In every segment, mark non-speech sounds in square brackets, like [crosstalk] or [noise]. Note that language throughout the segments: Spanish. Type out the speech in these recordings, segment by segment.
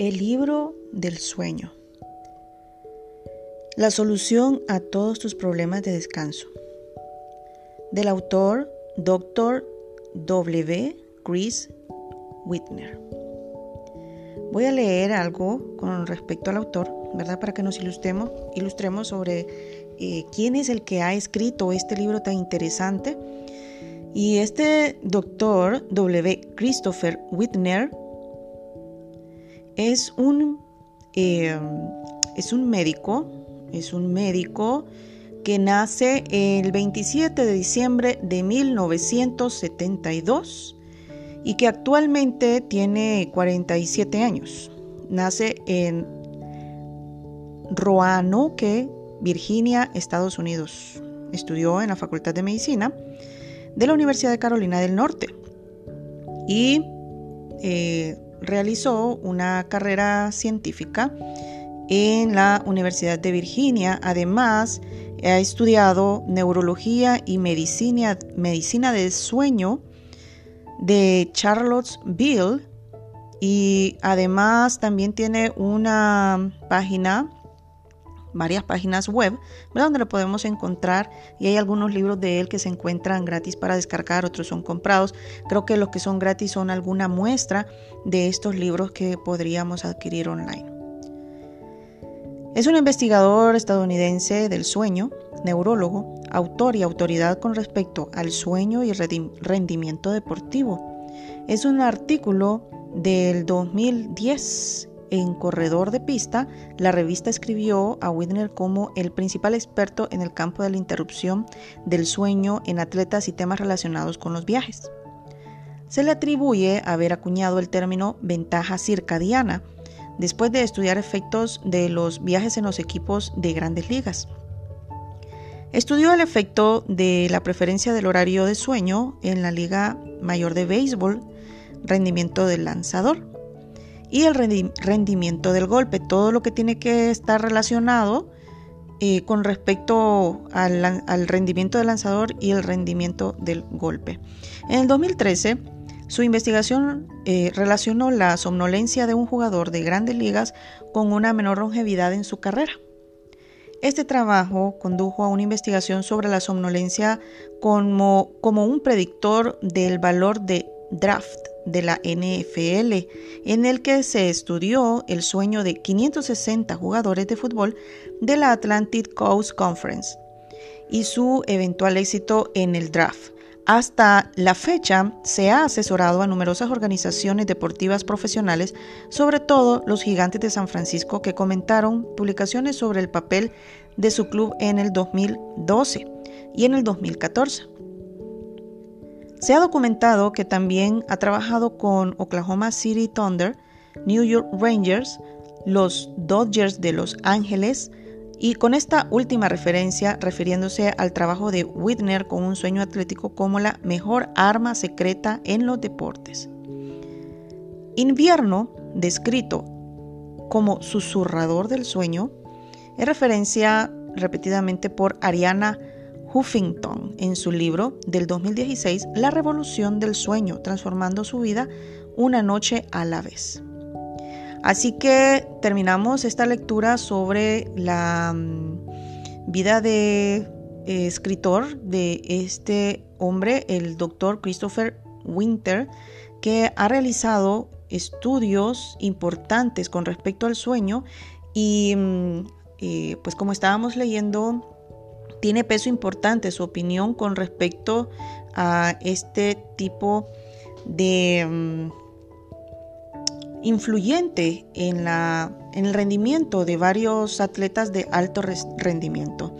El libro del sueño. La solución a todos tus problemas de descanso. Del autor Dr. W. Chris Whitner. Voy a leer algo con respecto al autor, ¿verdad? Para que nos ilustremos, sobre eh, quién es el que ha escrito este libro tan interesante. Y este doctor W. Christopher Whitner es un, eh, es un médico, es un médico que nace el 27 de diciembre de 1972 y que actualmente tiene 47 años. Nace en Roanoke, Virginia, Estados Unidos. Estudió en la Facultad de Medicina de la Universidad de Carolina del Norte y eh, realizó una carrera científica en la Universidad de Virginia. Además, ha estudiado neurología y medicina, medicina del sueño de Charlottesville y además también tiene una página varias páginas web donde lo podemos encontrar y hay algunos libros de él que se encuentran gratis para descargar, otros son comprados. Creo que los que son gratis son alguna muestra de estos libros que podríamos adquirir online. Es un investigador estadounidense del sueño, neurólogo, autor y autoridad con respecto al sueño y rendimiento deportivo. Es un artículo del 2010 en Corredor de Pista, la revista escribió a Whitner como el principal experto en el campo de la interrupción del sueño en atletas y temas relacionados con los viajes. Se le atribuye haber acuñado el término ventaja circadiana después de estudiar efectos de los viajes en los equipos de grandes ligas. Estudió el efecto de la preferencia del horario de sueño en la Liga Mayor de Béisbol, rendimiento del lanzador y el rendimiento del golpe, todo lo que tiene que estar relacionado eh, con respecto al, rendimiento del lanzador y el rendimiento del golpe. En el 2013, su investigación eh, relacionó la somnolencia de un jugador de grandes ligas con una menor longevidad en su carrera. Este trabajo condujo a una investigación sobre la somnolencia como, como un predictor del valor de draft de la NFL, en el que se estudió el sueño de 560 jugadores de fútbol de la Atlantic Coast Conference y su eventual éxito en el draft. Hasta la fecha se ha asesorado a numerosas organizaciones deportivas profesionales, sobre todo los gigantes de San Francisco, que comentaron publicaciones sobre el papel de su club en el 2012 y en el 2014. Se ha documentado que también ha trabajado con Oklahoma City Thunder, New York Rangers, los Dodgers de Los Ángeles, y con esta última referencia refiriéndose al trabajo de Whitner con un sueño atlético como la mejor arma secreta en los deportes. Invierno, descrito como susurrador del sueño, es referencia repetidamente por Ariana Huffington en su libro del 2016 La revolución del sueño, transformando su vida una noche a la vez. Así que terminamos esta lectura sobre la mm, vida de eh, escritor de este hombre, el doctor Christopher Winter, que ha realizado estudios importantes con respecto al sueño y mm, eh, pues como estábamos leyendo tiene peso importante su opinión con respecto a este tipo de mm, influyente en, la, en el rendimiento de varios atletas de alto rendimiento.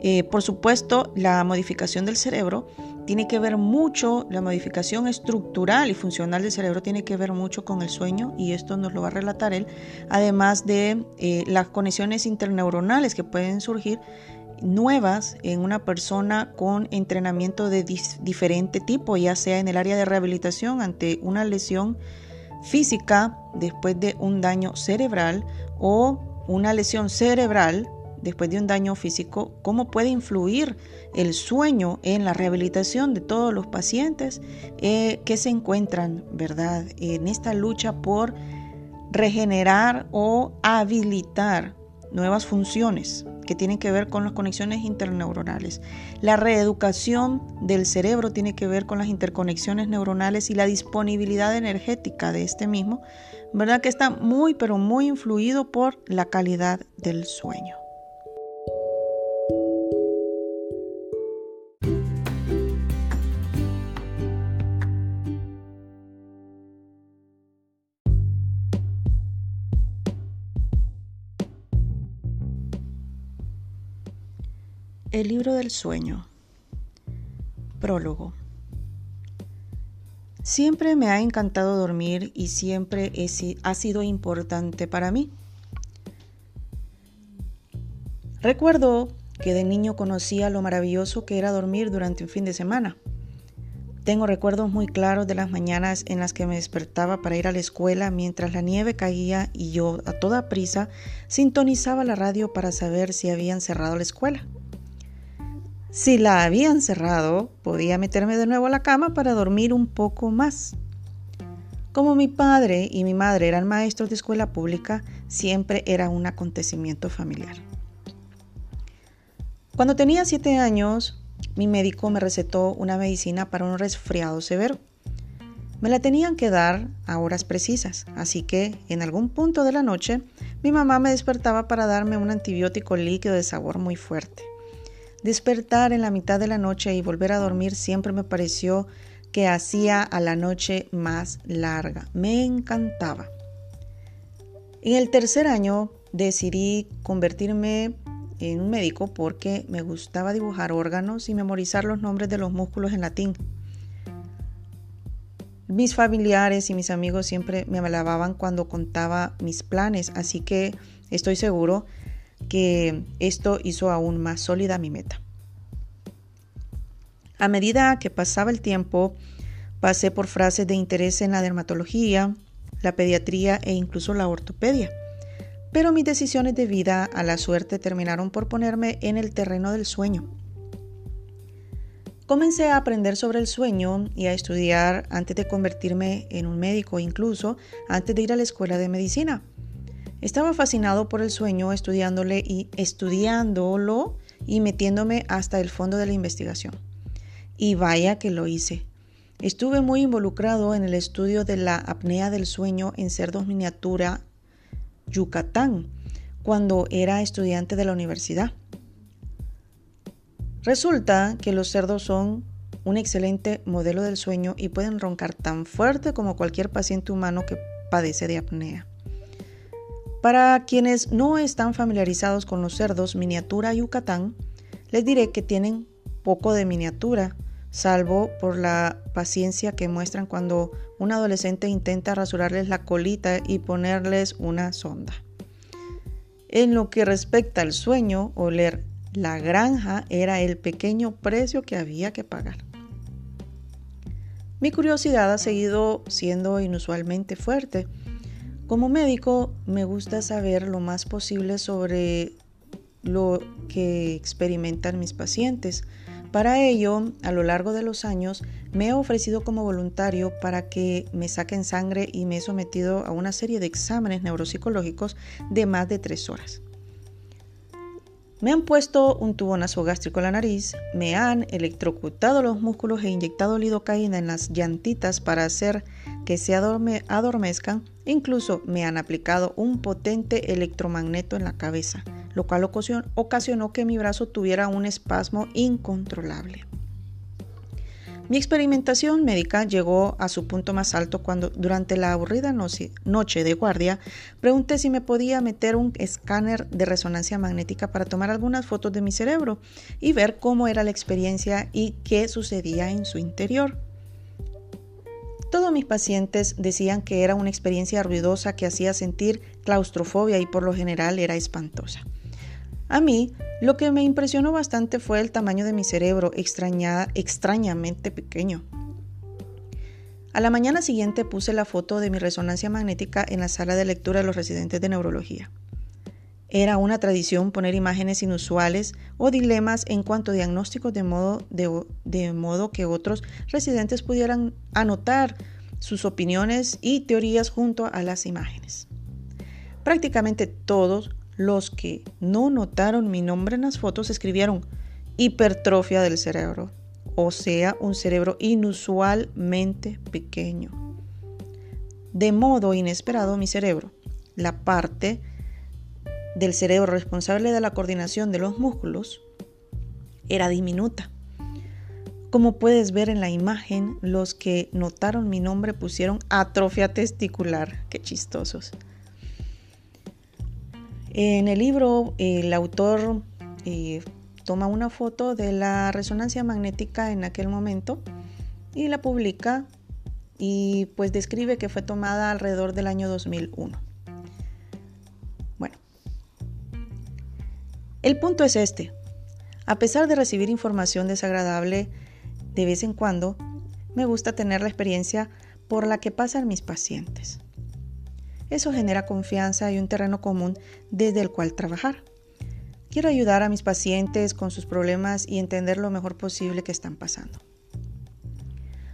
Eh, por supuesto, la modificación del cerebro tiene que ver mucho, la modificación estructural y funcional del cerebro tiene que ver mucho con el sueño y esto nos lo va a relatar él, además de eh, las conexiones interneuronales que pueden surgir nuevas en una persona con entrenamiento de diferente tipo, ya sea en el área de rehabilitación ante una lesión física después de un daño cerebral o una lesión cerebral después de un daño físico, cómo puede influir el sueño en la rehabilitación de todos los pacientes eh, que se encuentran, ¿verdad?, en esta lucha por regenerar o habilitar nuevas funciones que tienen que ver con las conexiones interneuronales. La reeducación del cerebro tiene que ver con las interconexiones neuronales y la disponibilidad energética de este mismo, ¿verdad? Que está muy, pero muy influido por la calidad del sueño. El libro del sueño. Prólogo. Siempre me ha encantado dormir y siempre ha sido importante para mí. Recuerdo que de niño conocía lo maravilloso que era dormir durante un fin de semana. Tengo recuerdos muy claros de las mañanas en las que me despertaba para ir a la escuela mientras la nieve caía y yo a toda prisa sintonizaba la radio para saber si habían cerrado la escuela. Si la habían cerrado, podía meterme de nuevo a la cama para dormir un poco más. Como mi padre y mi madre eran maestros de escuela pública, siempre era un acontecimiento familiar. Cuando tenía siete años, mi médico me recetó una medicina para un resfriado severo. Me la tenían que dar a horas precisas, así que en algún punto de la noche mi mamá me despertaba para darme un antibiótico líquido de sabor muy fuerte. Despertar en la mitad de la noche y volver a dormir siempre me pareció que hacía a la noche más larga. Me encantaba. En el tercer año decidí convertirme en un médico porque me gustaba dibujar órganos y memorizar los nombres de los músculos en latín. Mis familiares y mis amigos siempre me alababan cuando contaba mis planes, así que estoy seguro que esto hizo aún más sólida mi meta. A medida que pasaba el tiempo, pasé por frases de interés en la dermatología, la pediatría e incluso la ortopedia. Pero mis decisiones de vida a la suerte terminaron por ponerme en el terreno del sueño. Comencé a aprender sobre el sueño y a estudiar antes de convertirme en un médico, incluso antes de ir a la escuela de medicina. Estaba fascinado por el sueño, y estudiándolo y metiéndome hasta el fondo de la investigación. Y vaya que lo hice. Estuve muy involucrado en el estudio de la apnea del sueño en cerdos miniatura Yucatán, cuando era estudiante de la universidad. Resulta que los cerdos son un excelente modelo del sueño y pueden roncar tan fuerte como cualquier paciente humano que padece de apnea. Para quienes no están familiarizados con los cerdos miniatura Yucatán, les diré que tienen poco de miniatura, salvo por la paciencia que muestran cuando un adolescente intenta rasurarles la colita y ponerles una sonda. En lo que respecta al sueño, oler la granja era el pequeño precio que había que pagar. Mi curiosidad ha seguido siendo inusualmente fuerte como médico me gusta saber lo más posible sobre lo que experimentan mis pacientes. Para ello, a lo largo de los años, me he ofrecido como voluntario para que me saquen sangre y me he sometido a una serie de exámenes neuropsicológicos de más de tres horas. Me han puesto un tubo nasogástrico en la nariz, me han electrocutado los músculos e inyectado lidocaína en las llantitas para hacer que se adormezcan, incluso me han aplicado un potente electromagneto en la cabeza, lo cual ocasionó que mi brazo tuviera un espasmo incontrolable. Mi experimentación médica llegó a su punto más alto cuando durante la aburrida noche de guardia pregunté si me podía meter un escáner de resonancia magnética para tomar algunas fotos de mi cerebro y ver cómo era la experiencia y qué sucedía en su interior. Todos mis pacientes decían que era una experiencia ruidosa que hacía sentir claustrofobia y por lo general era espantosa. A mí, lo que me impresionó bastante fue el tamaño de mi cerebro, extrañamente pequeño. A la mañana siguiente puse la foto de mi resonancia magnética en la sala de lectura de los residentes de neurología. Era una tradición poner imágenes inusuales o dilemas en cuanto a diagnósticos de modo, de modo que otros residentes pudieran anotar sus opiniones y teorías junto a las imágenes. Prácticamente todos los que no notaron mi nombre en las fotos escribieron hipertrofia del cerebro, o sea, un cerebro inusualmente pequeño. De modo inesperado, mi cerebro, la parte del cerebro responsable de la coordinación de los músculos, era diminuta. Como puedes ver en la imagen, los que notaron mi nombre pusieron atrofia testicular. Qué chistosos. En el libro, el autor eh, toma una foto de la resonancia magnética en aquel momento y la publica y pues describe que fue tomada alrededor del año 2001. Bueno, el punto es este. A pesar de recibir información desagradable de vez en cuando, me gusta tener la experiencia por la que pasan mis pacientes. Eso genera confianza y un terreno común desde el cual trabajar. Quiero ayudar a mis pacientes con sus problemas y entender lo mejor posible que están pasando.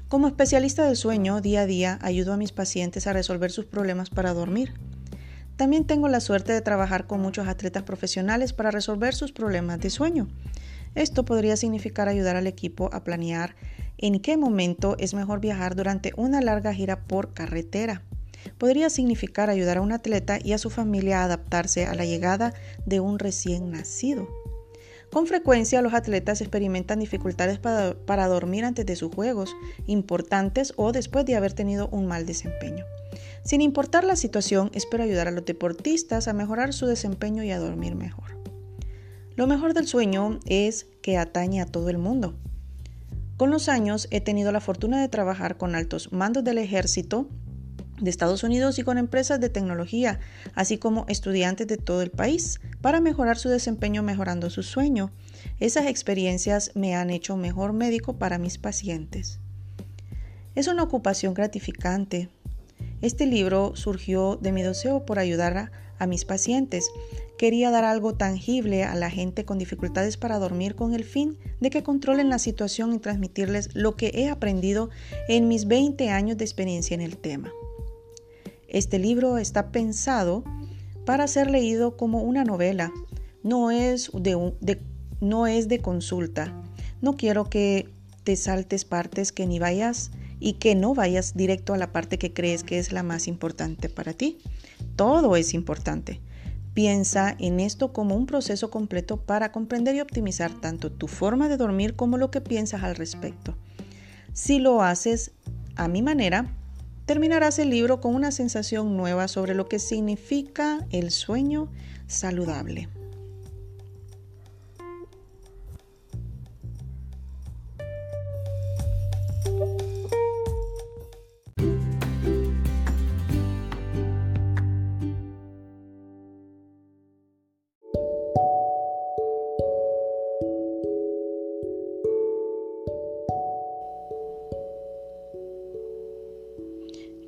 Como especialista del sueño, día a día ayudo a mis pacientes a resolver sus problemas para dormir. También tengo la suerte de trabajar con muchos atletas profesionales para resolver sus problemas de sueño. Esto podría significar ayudar al equipo a planear en qué momento es mejor viajar durante una larga gira por carretera podría significar ayudar a un atleta y a su familia a adaptarse a la llegada de un recién nacido. Con frecuencia los atletas experimentan dificultades para, dormir antes de sus juegos importantes o después de haber tenido un mal desempeño. Sin importar la situación, espero ayudar a los deportistas a mejorar su desempeño y a dormir mejor. Lo mejor del sueño es que atañe a todo el mundo. Con los años he tenido la fortuna de trabajar con altos mandos del ejército, de Estados Unidos y con empresas de tecnología, así como estudiantes de todo el país, para mejorar su desempeño mejorando su sueño. Esas experiencias me han hecho mejor médico para mis pacientes. Es una ocupación gratificante. Este libro surgió de mi deseo por ayudar a, a mis pacientes. Quería dar algo tangible a la gente con dificultades para dormir con el fin de que controlen la situación y transmitirles lo que he aprendido en mis 20 años de experiencia en el tema. Este libro está pensado para ser leído como una novela, no es de, no es de consulta. No quiero que te saltes partes que ni vayas y que no vayas directo a la parte que crees que es la más importante para ti. Todo es importante. Piensa en esto como un proceso completo para comprender y optimizar tanto tu forma de dormir como lo que piensas al respecto. Si lo haces a mi manera, terminarás el libro con una sensación nueva sobre lo que significa el sueño saludable.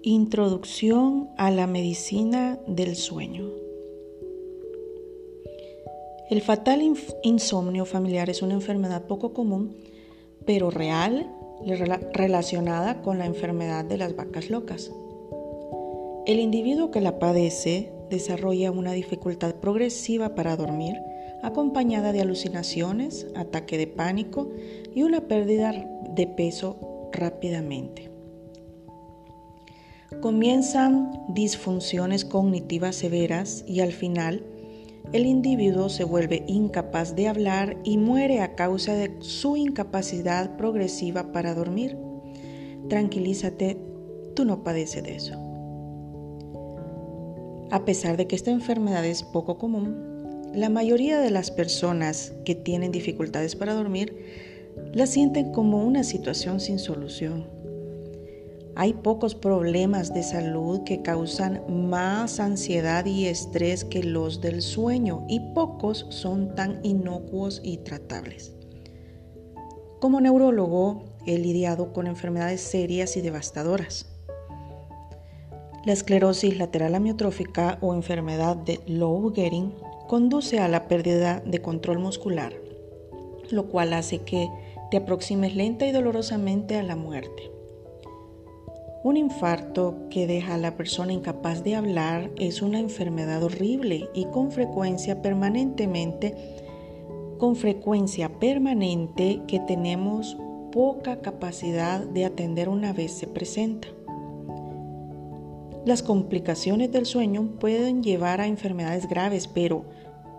Introducción a la medicina del sueño. El fatal insomnio familiar es una enfermedad poco común, pero real relacionada con la enfermedad de las vacas locas. El individuo que la padece desarrolla una dificultad progresiva para dormir, acompañada de alucinaciones, ataque de pánico y una pérdida de peso rápidamente. Comienzan disfunciones cognitivas severas y al final el individuo se vuelve incapaz de hablar y muere a causa de su incapacidad progresiva para dormir. Tranquilízate, tú no padeces de eso. A pesar de que esta enfermedad es poco común, la mayoría de las personas que tienen dificultades para dormir la sienten como una situación sin solución hay pocos problemas de salud que causan más ansiedad y estrés que los del sueño y pocos son tan inocuos y tratables. Como neurólogo he lidiado con enfermedades serias y devastadoras. La esclerosis lateral amiotrófica o enfermedad de Low Getting conduce a la pérdida de control muscular, lo cual hace que te aproximes lenta y dolorosamente a la muerte. Un infarto que deja a la persona incapaz de hablar es una enfermedad horrible y con frecuencia permanentemente, con frecuencia permanente que tenemos poca capacidad de atender una vez se presenta. Las complicaciones del sueño pueden llevar a enfermedades graves, pero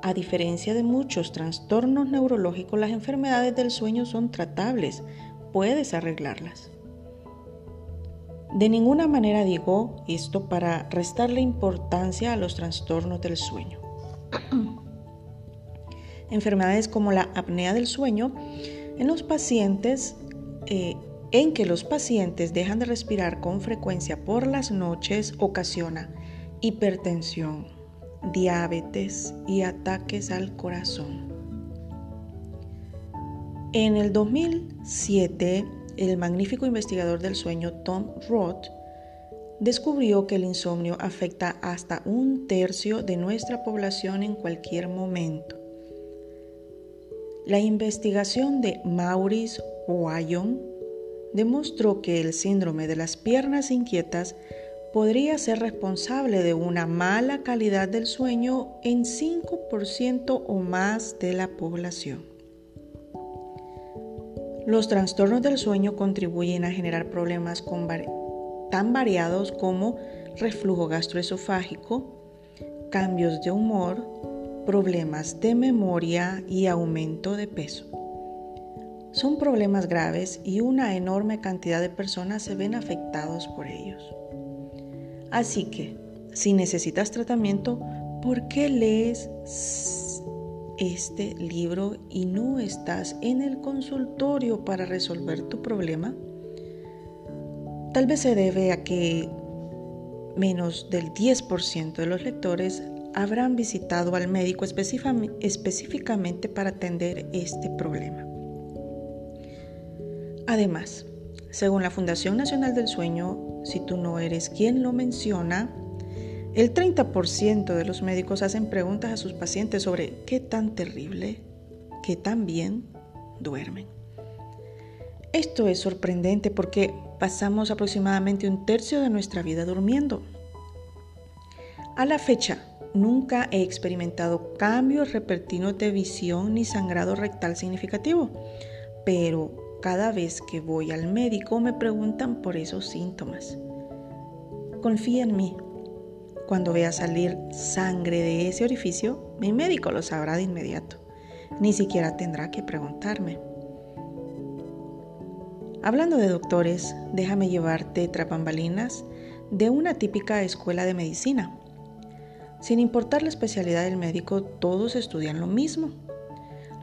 a diferencia de muchos trastornos neurológicos, las enfermedades del sueño son tratables, puedes arreglarlas. De ninguna manera digo esto para restarle importancia a los trastornos del sueño. [clears throat] Enfermedades como la apnea del sueño en los pacientes eh, en que los pacientes dejan de respirar con frecuencia por las noches ocasiona hipertensión, diabetes y ataques al corazón. En el 2007, el magnífico investigador del sueño Tom Roth descubrió que el insomnio afecta hasta un tercio de nuestra población en cualquier momento. La investigación de Maurice Wayon demostró que el síndrome de las piernas inquietas podría ser responsable de una mala calidad del sueño en 5% o más de la población. Los trastornos del sueño contribuyen a generar problemas tan variados como reflujo gastroesofágico, cambios de humor, problemas de memoria y aumento de peso. Son problemas graves y una enorme cantidad de personas se ven afectados por ellos. Así que, si necesitas tratamiento, ¿por qué lees este libro y no estás en el consultorio para resolver tu problema? Tal vez se debe a que menos del 10% de los lectores habrán visitado al médico específicamente para atender este problema. Además, según la Fundación Nacional del Sueño, si tú no eres quien lo menciona, el 30% de los médicos hacen preguntas a sus pacientes sobre qué tan terrible, qué tan bien duermen. Esto es sorprendente porque pasamos aproximadamente un tercio de nuestra vida durmiendo. A la fecha, nunca he experimentado cambios repentinos de visión ni sangrado rectal significativo, pero cada vez que voy al médico me preguntan por esos síntomas. Confía en mí, cuando vea salir sangre de ese orificio, mi médico lo sabrá de inmediato. Ni siquiera tendrá que preguntarme. Hablando de doctores, déjame llevarte trapambalinas de una típica escuela de medicina. Sin importar la especialidad del médico, todos estudian lo mismo.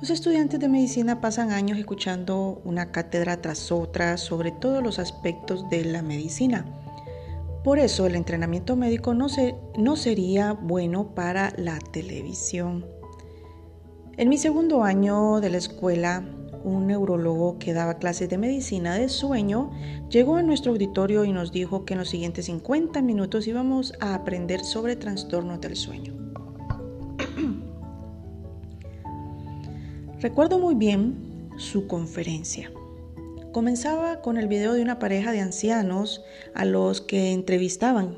Los estudiantes de medicina pasan años escuchando una cátedra tras otra sobre todos los aspectos de la medicina por eso el entrenamiento médico no, no sería bueno para la televisión. En mi segundo año de la escuela, un neurólogo que daba clases de medicina de sueño llegó a nuestro auditorio y nos dijo que en los siguientes 50 minutos íbamos a aprender sobre trastornos del sueño. [clears throat] Recuerdo muy bien su conferencia. Comenzaba con el video de una pareja de ancianos a los que entrevistaban.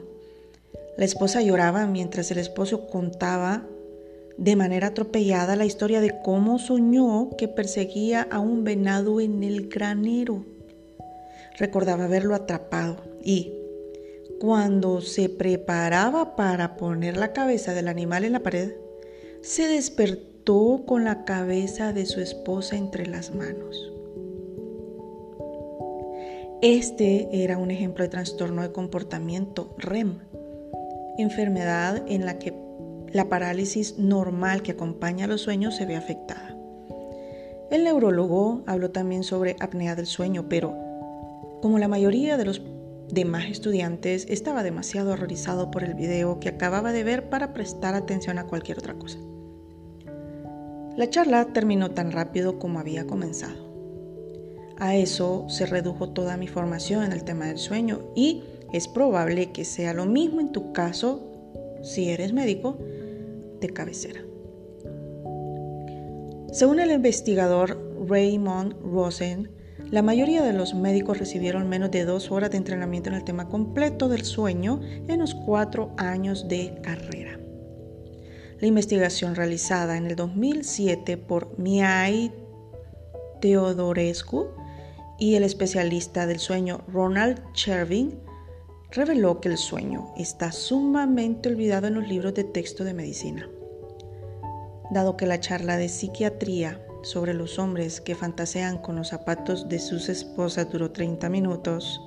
La esposa lloraba mientras el esposo contaba de manera atropellada la historia de cómo soñó que perseguía a un venado en el granero. Recordaba haberlo atrapado y, cuando se preparaba para poner la cabeza del animal en la pared, se despertó con la cabeza de su esposa entre las manos. Este era un ejemplo de trastorno de comportamiento REM, enfermedad en la que la parálisis normal que acompaña a los sueños se ve afectada. El neurólogo habló también sobre apnea del sueño, pero como la mayoría de los demás estudiantes estaba demasiado horrorizado por el video que acababa de ver para prestar atención a cualquier otra cosa. La charla terminó tan rápido como había comenzado. A eso se redujo toda mi formación en el tema del sueño y es probable que sea lo mismo en tu caso si eres médico de cabecera. Según el investigador Raymond Rosen, La mayoría de los médicos recibieron menos de dos horas de entrenamiento en el tema completo del sueño en los cuatro años de carrera. La investigación realizada en el 2007 por Miai Teodorescu y el especialista del sueño Ronald Chervin reveló que el sueño está sumamente olvidado en los libros de texto de medicina. Dado que la charla de psiquiatría sobre los hombres que fantasean con los zapatos de sus esposas duró 30 minutos,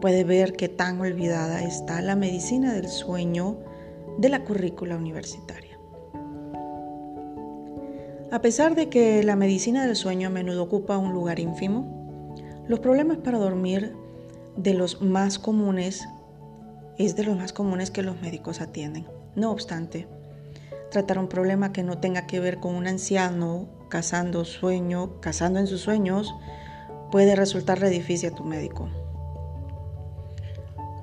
puede ver qué tan olvidada está la medicina del sueño de la currícula universitaria. A pesar de que la medicina del sueño a menudo ocupa un lugar ínfimo, los problemas para dormir de los más comunes es de los más comunes que los médicos atienden. No obstante, tratar un problema que no tenga que ver con un anciano cazando sueño, cazando en sus sueños, puede resultarle difícil a tu médico.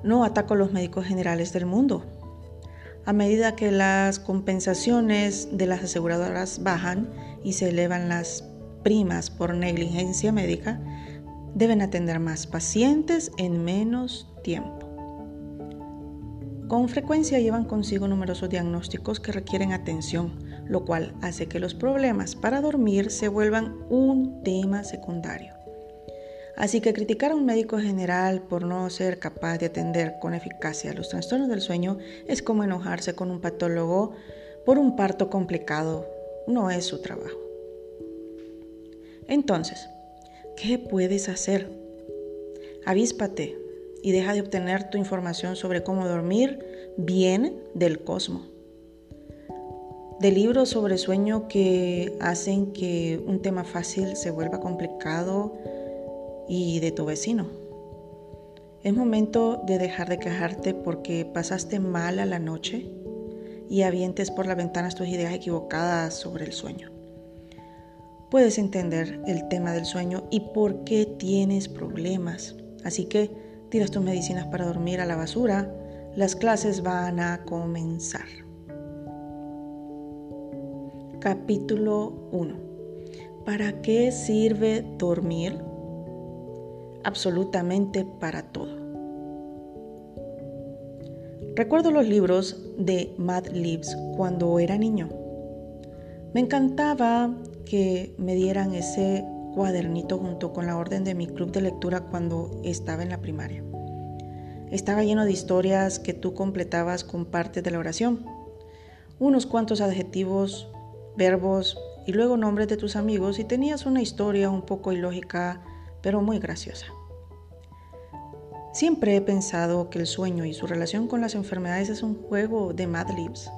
No ataco a los médicos generales del mundo. A medida que las compensaciones de las aseguradoras bajan y se elevan las primas por negligencia médica, deben atender más pacientes en menos tiempo. Con frecuencia llevan consigo numerosos diagnósticos que requieren atención, lo cual hace que los problemas para dormir se vuelvan un tema secundario. Así que criticar a un médico general por no ser capaz de atender con eficacia los trastornos del sueño es como enojarse con un patólogo por un parto complicado. No es su trabajo. Entonces, ¿Qué puedes hacer? Avíspate y deja de obtener tu información sobre cómo dormir bien del cosmos. De libros sobre sueño que hacen que un tema fácil se vuelva complicado y de tu vecino. Es momento de dejar de quejarte porque pasaste mal a la noche y avientes por las ventanas tus ideas equivocadas sobre el sueño puedes entender el tema del sueño y por qué tienes problemas. Así que tiras tus medicinas para dormir a la basura. Las clases van a comenzar. Capítulo 1. ¿Para qué sirve dormir? Absolutamente para todo. Recuerdo los libros de Mad Libs cuando era niño. Me encantaba que me dieran ese cuadernito junto con la orden de mi club de lectura cuando estaba en la primaria. Estaba lleno de historias que tú completabas con parte de la oración, unos cuantos adjetivos, verbos y luego nombres de tus amigos y tenías una historia un poco ilógica pero muy graciosa. Siempre he pensado que el sueño y su relación con las enfermedades es un juego de Mad Libs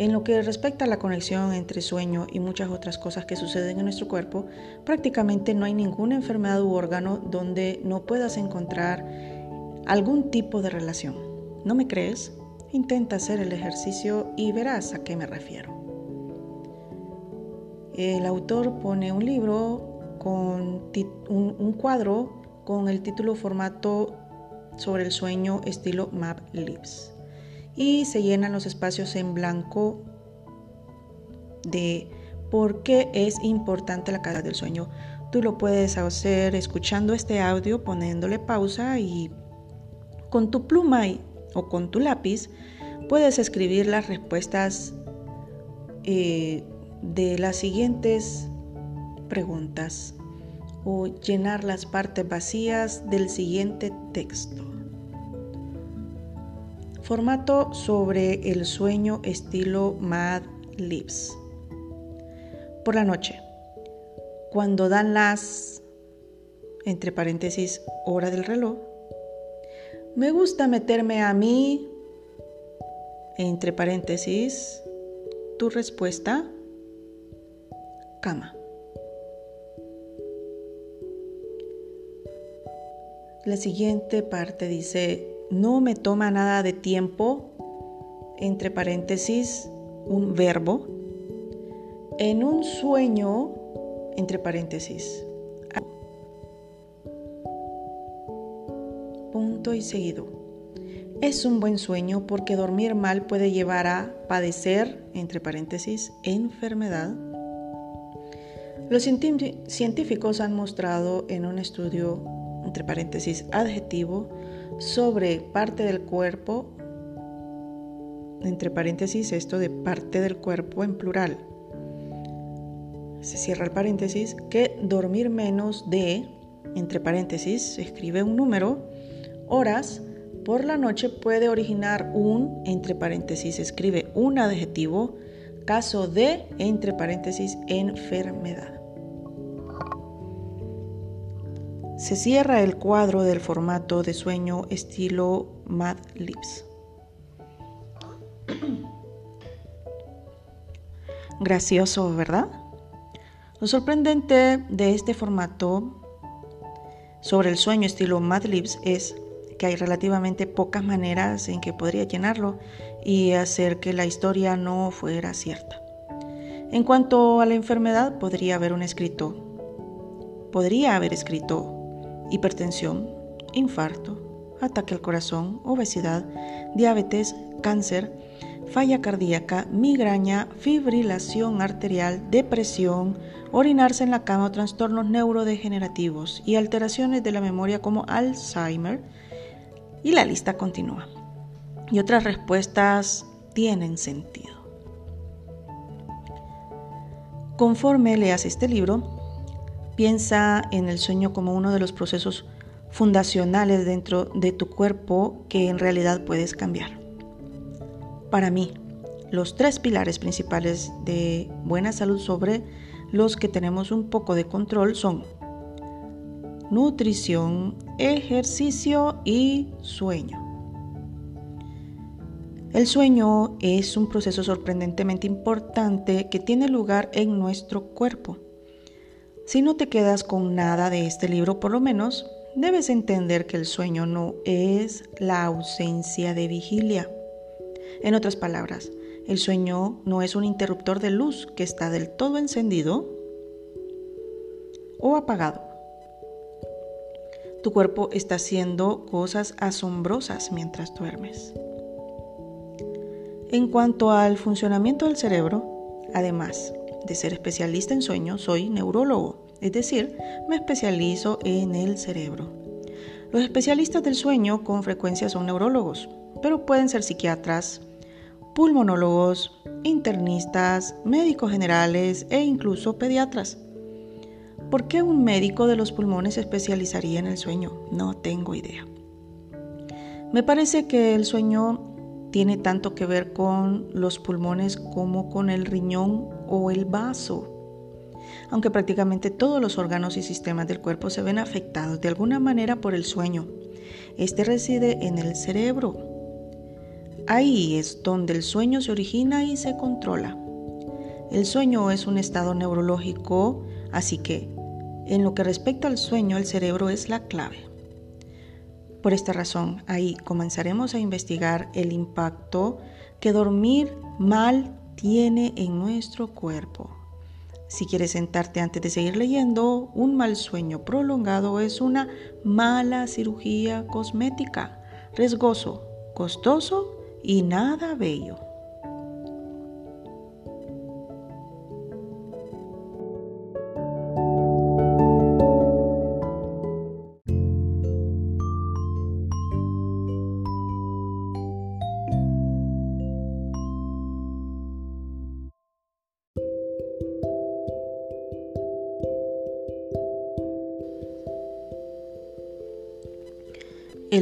en lo que respecta a la conexión entre sueño y muchas otras cosas que suceden en nuestro cuerpo, prácticamente no hay ninguna enfermedad u órgano donde no puedas encontrar algún tipo de relación. ¿No me crees? Intenta hacer el ejercicio y verás a qué me refiero. El autor pone un libro con un, cuadro con el título formato sobre el sueño estilo Map Lips y se llenan los espacios en blanco de por qué es importante la calidad del sueño. Tú lo puedes hacer escuchando este audio, poniéndole pausa y con tu pluma o con tu lápiz puedes escribir las respuestas eh, de las siguientes preguntas o llenar las partes vacías del siguiente texto. Formato sobre el sueño estilo Mad Libs. Por la noche, cuando dan las, entre paréntesis, hora del reloj, me gusta meterme a mí, entre paréntesis, tu respuesta, cama. La siguiente parte dice, no me toma nada de tiempo, entre paréntesis, un verbo, en un sueño, entre paréntesis. Punto y seguido. Es un buen sueño porque dormir mal puede llevar a padecer, entre paréntesis, enfermedad. Los científicos han mostrado en un estudio, entre paréntesis, adjetivo, sobre parte del cuerpo, entre paréntesis, esto de parte del cuerpo en plural, se cierra el paréntesis, que dormir menos de, entre paréntesis, se escribe un número, horas por la noche puede originar un, entre paréntesis, escribe un adjetivo, caso de, entre paréntesis, enfermedad. Se cierra el cuadro del formato de sueño estilo Mad Libs. Gracioso, ¿verdad? Lo sorprendente de este formato sobre el sueño estilo Mad Libs es que hay relativamente pocas maneras en que podría llenarlo y hacer que la historia no fuera cierta. En cuanto a la enfermedad, podría haber un escrito. Podría haber escrito hipertensión, infarto, ataque al corazón, obesidad, diabetes, cáncer, falla cardíaca, migraña, fibrilación arterial, depresión, orinarse en la cama o trastornos neurodegenerativos y alteraciones de la memoria como Alzheimer. Y la lista continúa. Y otras respuestas tienen sentido. Conforme leas este libro, piensa en el sueño como uno de los procesos fundacionales dentro de tu cuerpo que en realidad puedes cambiar. Para mí, los tres pilares principales de buena salud sobre los que tenemos un poco de control son nutrición, ejercicio y sueño. El sueño es un proceso sorprendentemente importante que tiene lugar en nuestro cuerpo. Si no te quedas con nada de este libro, por lo menos debes entender que el sueño no es la ausencia de vigilia. En otras palabras, el sueño no es un interruptor de luz que está del todo encendido o apagado. Tu cuerpo está haciendo cosas asombrosas mientras duermes. En cuanto al funcionamiento del cerebro, además de ser especialista en sueño, soy neurólogo, es decir, me especializo en el cerebro. Los especialistas del sueño con frecuencia son neurólogos, pero pueden ser psiquiatras, pulmonólogos, internistas, médicos generales e incluso pediatras. ¿Por qué un médico de los pulmones se especializaría en el sueño? No tengo idea. Me parece que el sueño tiene tanto que ver con los pulmones como con el riñón o el vaso. Aunque prácticamente todos los órganos y sistemas del cuerpo se ven afectados de alguna manera por el sueño. Este reside en el cerebro, Ahí es donde el sueño se origina y se controla. El sueño es un estado neurológico, así que en lo que respecta al sueño el cerebro es la clave. Por esta razón, ahí comenzaremos a investigar el impacto que dormir mal tiene en nuestro cuerpo. Si quieres sentarte antes de seguir leyendo, un mal sueño prolongado es una mala cirugía cosmética, riesgoso, costoso y nada bello.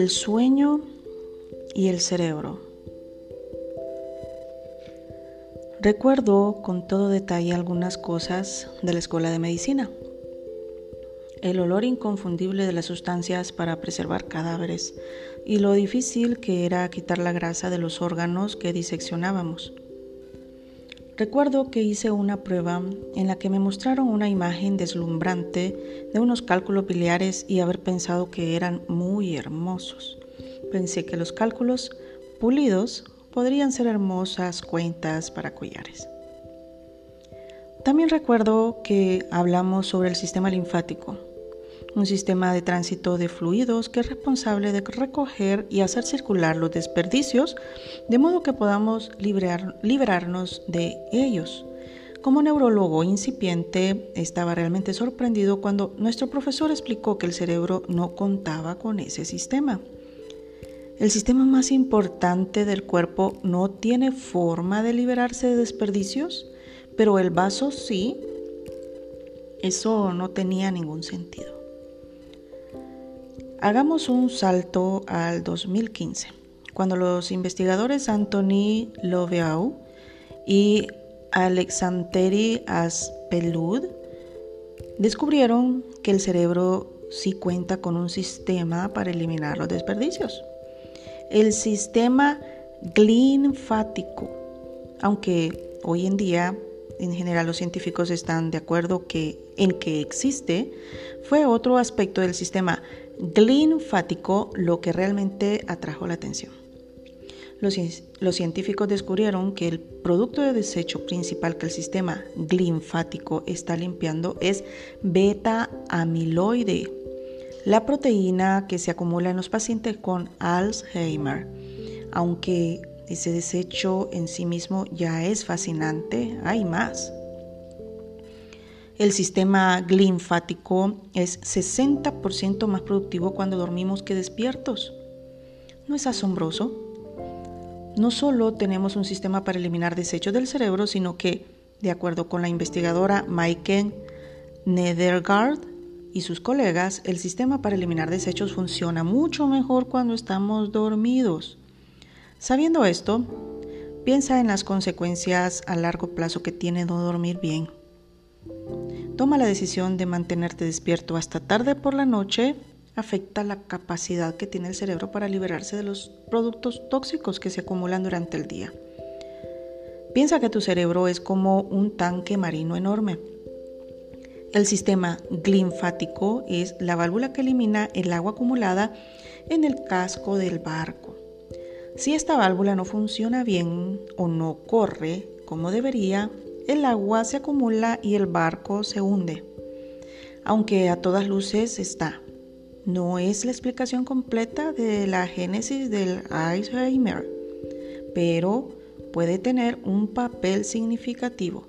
El sueño y el cerebro. Recuerdo con todo detalle algunas cosas de la escuela de medicina. El olor inconfundible de las sustancias para preservar cadáveres y lo difícil que era quitar la grasa de los órganos que diseccionábamos. Recuerdo que hice una prueba en la que me mostraron una imagen deslumbrante de unos cálculos biliares y haber pensado que eran muy hermosos. Pensé que los cálculos pulidos podrían ser hermosas cuentas para collares. También recuerdo que hablamos sobre el sistema linfático, un sistema de tránsito de fluidos que es responsable de recoger y hacer circular los desperdicios de modo que podamos liberarnos de ellos, Como neurólogo incipiente, estaba realmente sorprendido cuando nuestro profesor explicó que el cerebro no contaba con ese sistema. El sistema más importante del cuerpo no tiene forma de liberarse de desperdicios, pero el vaso sí. Eso no tenía ningún sentido. Hagamos un salto al 2015, cuando los investigadores Anthony Loveau y Alexandri Aspelud descubrieron que el cerebro sí cuenta con un sistema para eliminar los desperdicios. El sistema glinfático, aunque hoy en día en general los científicos están de acuerdo en que existe, fue otro aspecto del sistema glinfático lo que realmente atrajo la atención. Los, los, científicos descubrieron que el producto de desecho principal que el sistema glinfático está limpiando es beta amiloide, la proteína que se acumula en los pacientes con Alzheimer. Aunque ese desecho en sí mismo ya es fascinante, hay más. El sistema linfático es 60% más productivo cuando dormimos que despiertos. ¿No es asombroso? No solo tenemos un sistema para eliminar desechos del cerebro, sino que, de acuerdo con la investigadora Maiken Nedergaard, y sus colegas, el sistema para eliminar desechos funciona mucho mejor cuando estamos dormidos. Sabiendo esto, piensa en las consecuencias a largo plazo que tiene no dormir bien. Toma la decisión de mantenerte despierto hasta tarde por la noche afecta la capacidad que tiene el cerebro para liberarse de los productos tóxicos que se acumulan durante el día. Piensa que tu cerebro es como un tanque marino enorme el sistema linfático es la válvula que elimina el agua acumulada en el casco del barco. Si esta válvula no funciona bien o no corre como debería, el agua se acumula y el barco se hunde. Aunque a todas luces está. No es la explicación completa de la génesis del Alzheimer, pero puede tener un papel significativo.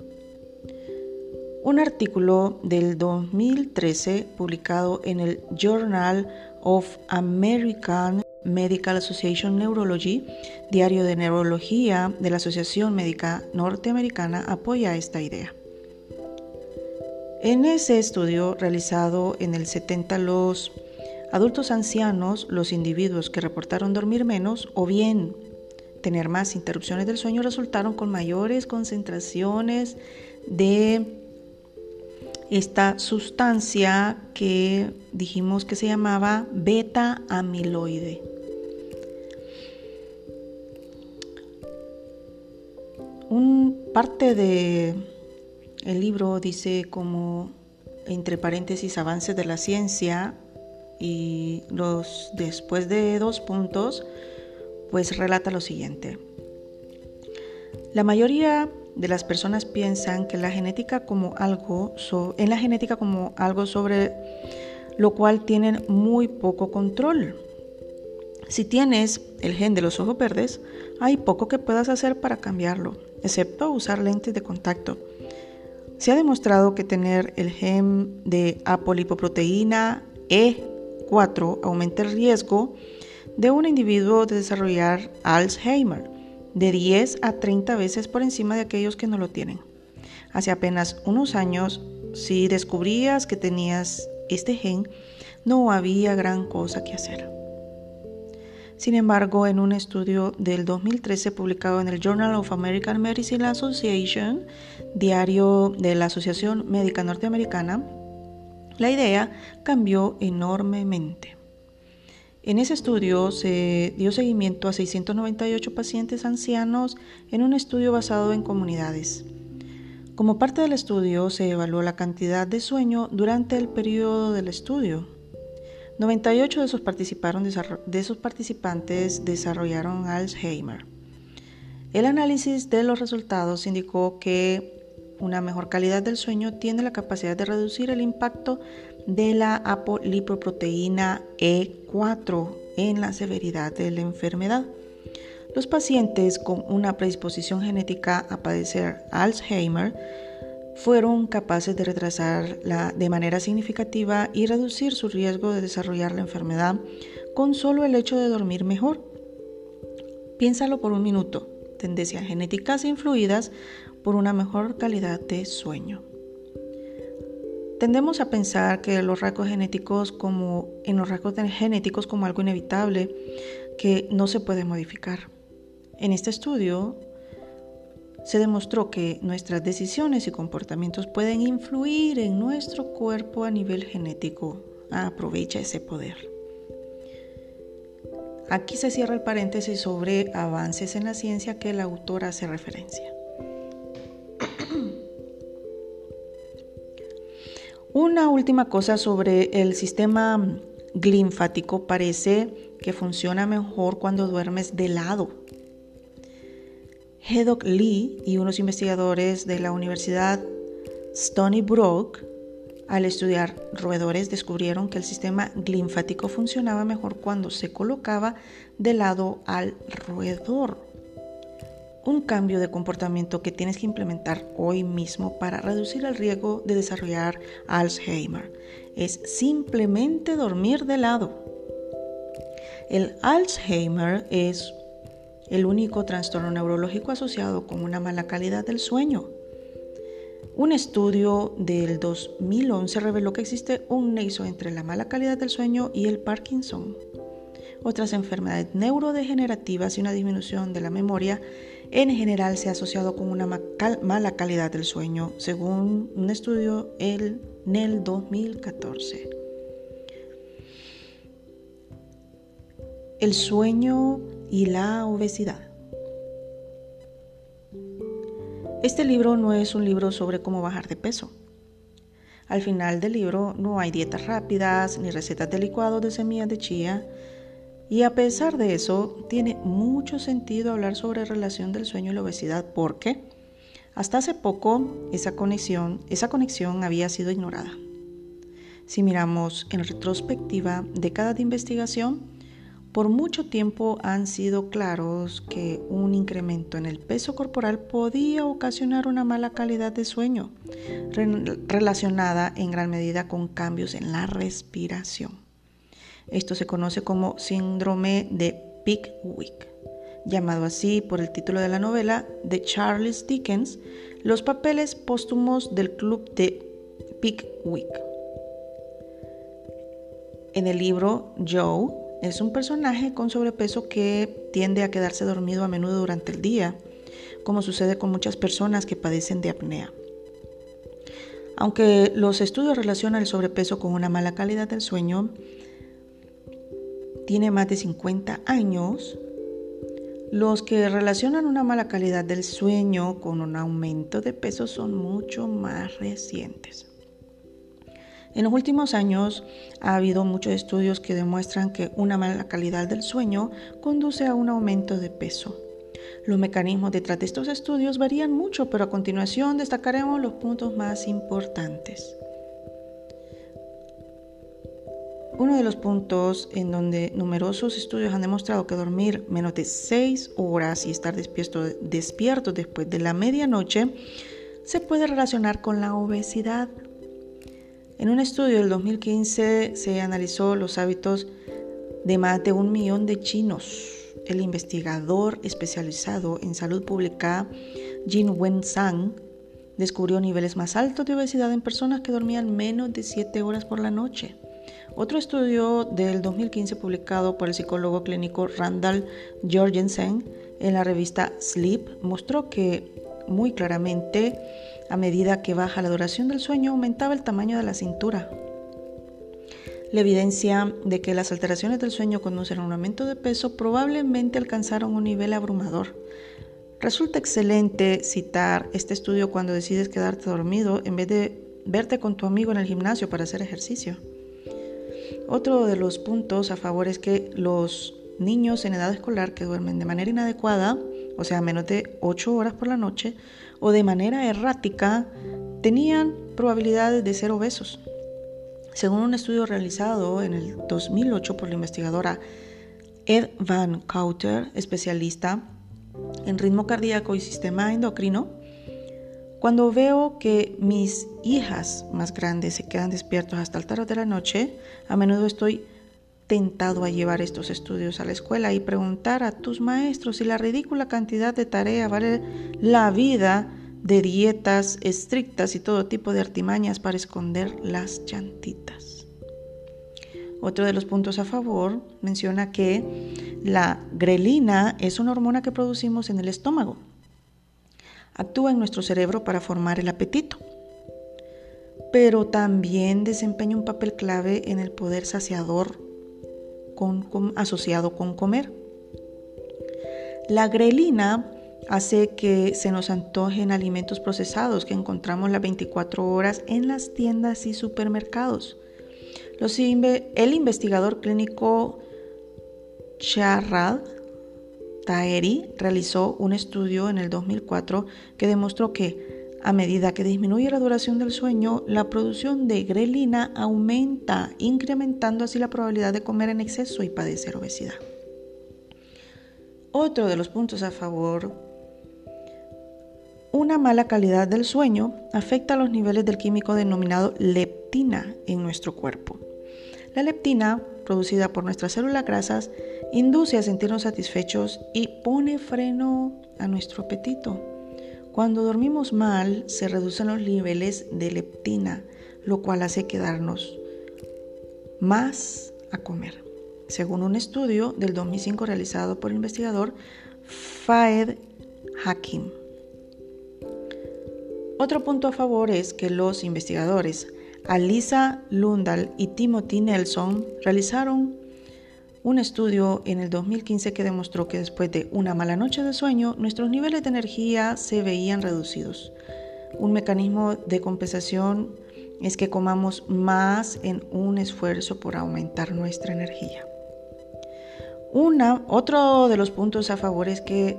Un artículo del 2013 publicado en el Journal of American Medical Association Neurology, diario de neurología de la Asociación Médica Norteamericana, apoya esta idea. En ese estudio realizado en el 70 los adultos ancianos, los individuos que reportaron dormir menos o bien tener más interrupciones del sueño resultaron con mayores concentraciones de esta sustancia que dijimos que se llamaba beta amiloide. Un parte de el libro dice como entre paréntesis avances de la ciencia y los después de dos puntos pues relata lo siguiente. La mayoría de las personas piensan que la genética como algo en la genética como algo sobre lo cual tienen muy poco control. Si tienes el gen de los ojos verdes, hay poco que puedas hacer para cambiarlo, excepto usar lentes de contacto. Se ha demostrado que tener el gen de apolipoproteína E4 aumenta el riesgo de un individuo de desarrollar Alzheimer de 10 a 30 veces por encima de aquellos que no lo tienen. Hace apenas unos años, si descubrías que tenías este gen, no había gran cosa que hacer. Sin embargo, en un estudio del 2013 publicado en el Journal of American Medicine Association, diario de la Asociación Médica Norteamericana, la idea cambió enormemente. En ese estudio se dio seguimiento a 698 pacientes ancianos en un estudio basado en comunidades. Como parte del estudio se evaluó la cantidad de sueño durante el periodo del estudio. 98 de esos, de esos participantes desarrollaron Alzheimer. El análisis de los resultados indicó que una mejor calidad del sueño tiene la capacidad de reducir el impacto de la apolipoproteína E4 en la severidad de la enfermedad. Los pacientes con una predisposición genética a padecer Alzheimer fueron capaces de retrasarla de manera significativa y reducir su riesgo de desarrollar la enfermedad con solo el hecho de dormir mejor. Piénsalo por un minuto. Tendencias genéticas influidas por una mejor calidad de sueño. Tendemos a pensar que los rasgos genéticos como en los rasgos genéticos como algo inevitable que no se puede modificar. En este estudio se demostró que nuestras decisiones y comportamientos pueden influir en nuestro cuerpo a nivel genético. Aprovecha ese poder. Aquí se cierra el paréntesis sobre avances en la ciencia que el autor hace referencia. [clears throat] Una última cosa sobre el sistema linfático parece que funciona mejor cuando duermes de lado. Hedok Lee y unos investigadores de la Universidad Stony Brook, al estudiar roedores, descubrieron que el sistema linfático funcionaba mejor cuando se colocaba de lado al roedor un cambio de comportamiento que tienes que implementar hoy mismo para reducir el riesgo de desarrollar Alzheimer. Es simplemente dormir de lado. El Alzheimer es el único trastorno neurológico asociado con una mala calidad del sueño. Un estudio del 2011 reveló que existe un nexo entre la mala calidad del sueño y el Parkinson. Otras enfermedades neurodegenerativas y una disminución de la memoria en general se ha asociado con una mala calidad del sueño, según un estudio en el 2014. El sueño y la obesidad. Este libro no es un libro sobre cómo bajar de peso. Al final del libro no hay dietas rápidas ni recetas de licuado de semillas de chía y a pesar de eso, tiene mucho sentido hablar sobre relación del sueño y la obesidad porque hasta hace poco esa conexión, esa conexión había sido ignorada. Si miramos en retrospectiva décadas de investigación, por mucho tiempo han sido claros que un incremento en el peso corporal podía ocasionar una mala calidad de sueño, relacionada en gran medida con cambios en la respiración. Esto se conoce como síndrome de Pickwick, llamado así por el título de la novela de Charles Dickens, Los papeles póstumos del club de Pickwick. En el libro, Joe es un personaje con sobrepeso que tiende a quedarse dormido a menudo durante el día, como sucede con muchas personas que padecen de apnea. Aunque los estudios relacionan el sobrepeso con una mala calidad del sueño, tiene más de 50 años, los que relacionan una mala calidad del sueño con un aumento de peso son mucho más recientes. En los últimos años ha habido muchos estudios que demuestran que una mala calidad del sueño conduce a un aumento de peso. Los mecanismos detrás de estos estudios varían mucho, pero a continuación destacaremos los puntos más importantes. Uno de los puntos en donde numerosos estudios han demostrado que dormir menos de 6 horas y estar despierto, despierto después de la medianoche se puede relacionar con la obesidad. En un estudio del 2015 se analizó los hábitos de más de un millón de chinos. El investigador especializado en salud pública Jin Wen Sang descubrió niveles más altos de obesidad en personas que dormían menos de 7 horas por la noche. Otro estudio del 2015 publicado por el psicólogo clínico Randall Jorgensen en la revista Sleep mostró que muy claramente a medida que baja la duración del sueño aumentaba el tamaño de la cintura. La evidencia de que las alteraciones del sueño conducen a un aumento de peso probablemente alcanzaron un nivel abrumador. Resulta excelente citar este estudio cuando decides quedarte dormido en vez de verte con tu amigo en el gimnasio para hacer ejercicio. Otro de los puntos a favor es que los niños en edad escolar que duermen de manera inadecuada, o sea, menos de 8 horas por la noche, o de manera errática, tenían probabilidades de ser obesos. Según un estudio realizado en el 2008 por la investigadora Ed Van Cauter, especialista en ritmo cardíaco y sistema endocrino, Cuando veo que mis hijas más grandes se quedan despiertos hasta el tarde de la noche, a menudo estoy tentado a llevar estos estudios a la escuela y preguntar a tus maestros si la ridícula cantidad de tarea vale la vida de dietas estrictas y todo tipo de artimañas para esconder las llantitas. Otro de los puntos a favor menciona que la grelina es una hormona que producimos en el estómago. Actúa en nuestro cerebro para formar el apetito, pero también desempeña un papel clave en el poder saciador asociado con comer. La grelina hace que se nos antojen alimentos procesados que encontramos las 24 horas en las tiendas y supermercados. el investigador clínico Charrad Taeri realizó un estudio en el 2004 que demostró que a medida que disminuye la duración del sueño, la producción de grelina aumenta, incrementando así la probabilidad de comer en exceso y padecer obesidad. Otro de los puntos a favor, una mala calidad del sueño afecta los niveles del químico denominado leptina en nuestro cuerpo. La leptina, producida por nuestras células grasas, induce a sentirnos satisfechos y pone freno a nuestro apetito. Cuando dormimos mal, se reducen los niveles de leptina, lo cual hace quedarnos más a comer. Según un estudio del 2005 realizado por el investigador Faed Hakim. Otro punto a favor es que los investigadores Alisa Lundal y Timothy Nelson realizaron un estudio en el 2015 que demostró que después de una mala noche de sueño, nuestros niveles de energía se veían reducidos. Un mecanismo de compensación es que comamos más en un esfuerzo por aumentar nuestra energía. Otro de los puntos a favor es que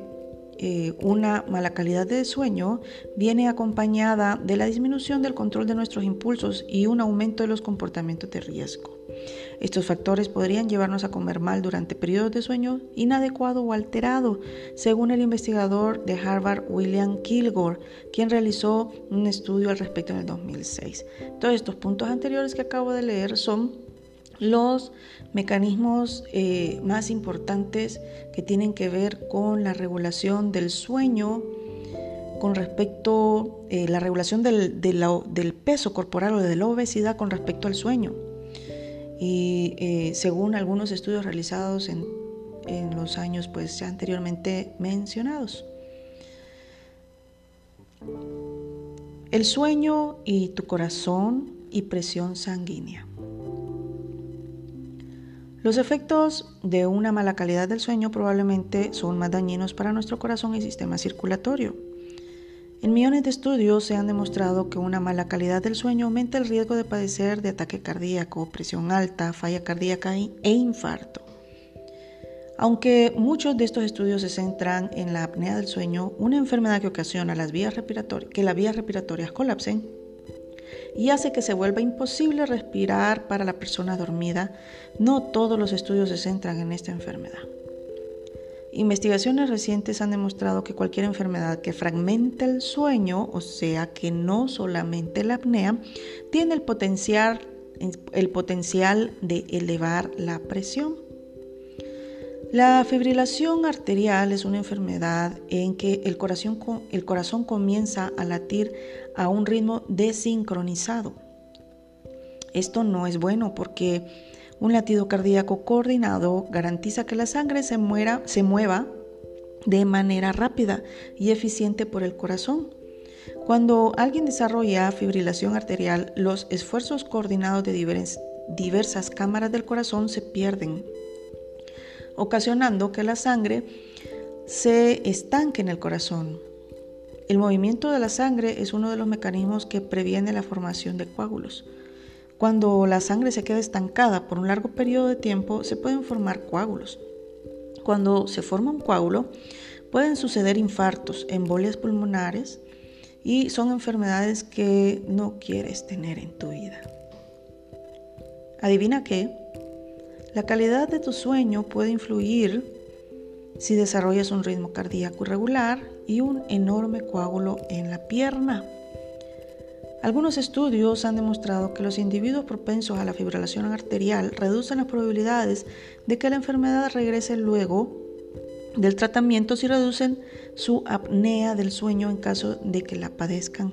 eh, una mala calidad de sueño viene acompañada de la disminución del control de nuestros impulsos y un aumento de los comportamientos de riesgo. Estos factores podrían llevarnos a comer mal durante periodos de sueño inadecuado o alterado, según el investigador de Harvard William Kilgore, quien realizó un estudio al respecto en el 2006. Todos estos puntos anteriores que acabo de leer son los mecanismos eh, más importantes que tienen que ver con la regulación del sueño, con respecto a eh, la regulación del, del, peso corporal o de la obesidad con respecto al sueño. Y eh, según algunos estudios realizados en, los años pues, anteriormente mencionados. El sueño y tu corazón y presión sanguínea. Los efectos de una mala calidad del sueño probablemente son más dañinos para nuestro corazón y sistema circulatorio. En millones de estudios se han demostrado que una mala calidad del sueño aumenta el riesgo de padecer de ataque cardíaco, presión alta, falla cardíaca e infarto. Aunque muchos de estos estudios se centran en la apnea del sueño, una enfermedad que ocasiona las vías que las vías respiratorias colapsen, y hace que se vuelva imposible respirar para la persona dormida, no todos los estudios se centran en esta enfermedad. Investigaciones recientes han demostrado que cualquier enfermedad que fragmente el sueño, o sea que no solamente la apnea, tiene el potencial, el potencial de elevar la presión. La fibrilación arterial es una enfermedad en que el corazón, el corazón comienza a latir a un ritmo desincronizado. Esto no es bueno porque un latido cardíaco coordinado garantiza que la sangre se, mueva de manera rápida y eficiente por el corazón. Cuando alguien desarrolla fibrilación arterial, los esfuerzos coordinados de diversas cámaras del corazón se pierden, ocasionando que la sangre se estanque en el corazón. El movimiento de la sangre es uno de los mecanismos que previene la formación de coágulos. Cuando la sangre se queda estancada por un largo periodo de tiempo, se pueden formar coágulos. Cuando se forma un coágulo, pueden suceder infartos, embolias pulmonares y son enfermedades que no quieres tener en tu vida. Adivina qué, la calidad de tu sueño puede influir si desarrollas un ritmo cardíaco irregular y un enorme coágulo en la pierna. Algunos estudios han demostrado que los individuos propensos a la fibrilación arterial reducen las probabilidades de que la enfermedad regrese luego del tratamiento si reducen su apnea del sueño en caso de que la padezcan.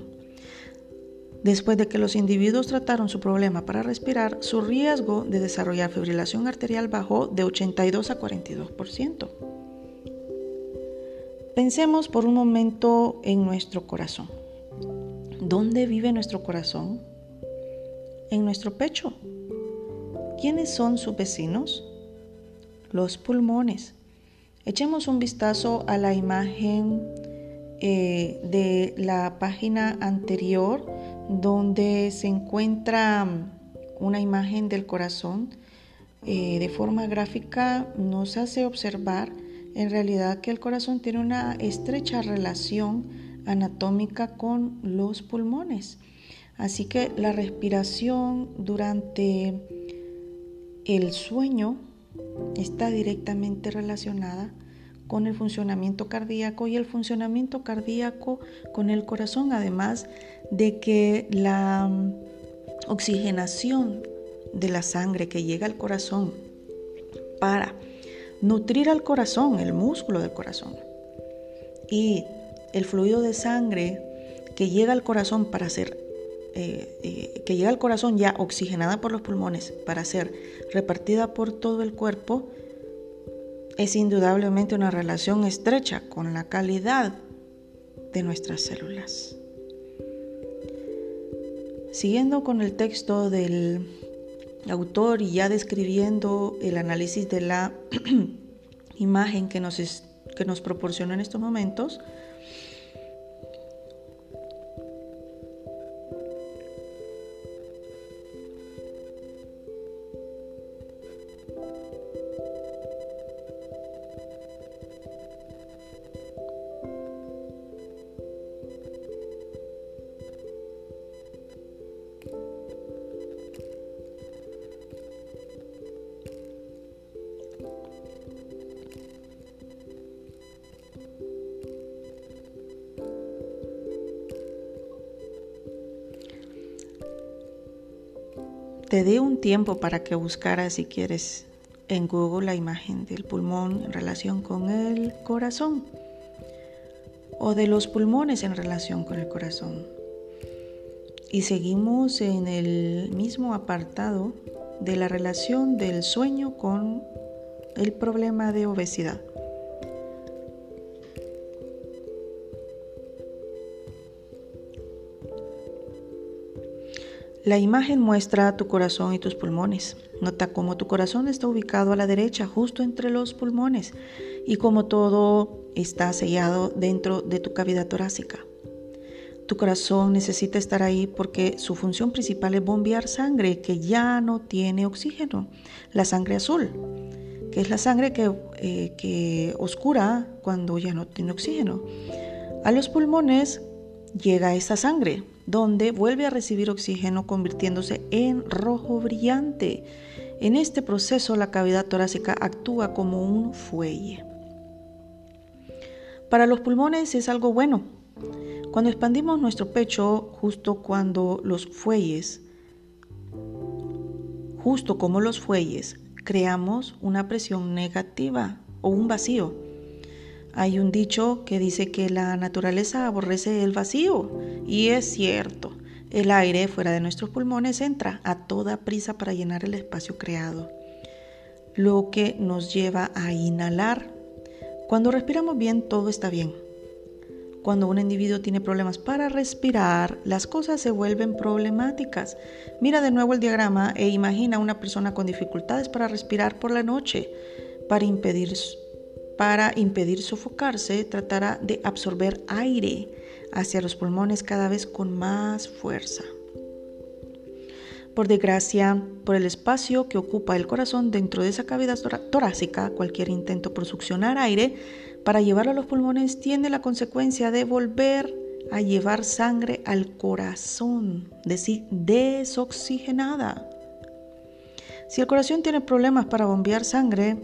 Después de que los individuos trataron su problema para respirar, su riesgo de desarrollar fibrilación arterial bajó de 82 a 42%. Pensemos por un momento en nuestro corazón. ¿Dónde vive nuestro corazón? En nuestro pecho. ¿Quiénes son sus vecinos? Los pulmones. Echemos un vistazo a la imagen eh, de la página anterior donde se encuentra una imagen del corazón. Eh, de forma gráfica nos hace observar en realidad que el corazón tiene una estrecha relación anatómica con los pulmones. Así que la respiración durante el sueño está directamente relacionada con el funcionamiento cardíaco y el funcionamiento cardíaco con el corazón, además de que la oxigenación de la sangre que llega al corazón para nutrir al corazón, el músculo del corazón, y el fluido de sangre que llega al corazón para ser eh, eh, que llega al corazón ya oxigenada por los pulmones para ser repartida por todo el cuerpo es indudablemente una relación estrecha con la calidad de nuestras células. Siguiendo con el texto del autor y ya describiendo el análisis de la [clears throat] imagen que nos, que nos proporciona en estos momentos, tiempo para que buscaras, si quieres, en Google la imagen del pulmón en relación con el corazón o de los pulmones en relación con el corazón. Y seguimos en el mismo apartado de la relación del sueño con el problema de obesidad. La imagen muestra tu corazón y tus pulmones. Nota cómo tu corazón está ubicado a la derecha, justo entre los pulmones, y cómo todo está sellado dentro de tu cavidad torácica. Tu corazón necesita estar ahí porque su función principal es bombear sangre que ya no tiene oxígeno, la sangre azul, que es la sangre que, eh, que oscura cuando ya no tiene oxígeno. A los pulmones llega esa sangre, donde vuelve a recibir oxígeno convirtiéndose en rojo brillante. En este proceso la cavidad torácica actúa como un fuelle. Para los pulmones es algo bueno. Cuando expandimos nuestro pecho, justo cuando los fuelles, justo como los fuelles, creamos una presión negativa o un vacío hay un dicho que dice que la naturaleza aborrece el vacío y es cierto. El aire fuera de nuestros pulmones entra a toda prisa para llenar el espacio creado, lo que nos lleva a inhalar. Cuando respiramos bien, todo está bien. Cuando un individuo tiene problemas para respirar, las cosas se vuelven problemáticas. Mira de nuevo el diagrama e imagina a una persona con dificultades para respirar por la noche, para impedir para impedir sofocarse, tratará de absorber aire hacia los pulmones cada vez con más fuerza. Por desgracia, por el espacio que ocupa el corazón dentro de esa cavidad torácica, cualquier intento por succionar aire para llevarlo a los pulmones tiene la consecuencia de volver a llevar sangre al corazón, decir, desoxigenada. Si el corazón tiene problemas para bombear sangre,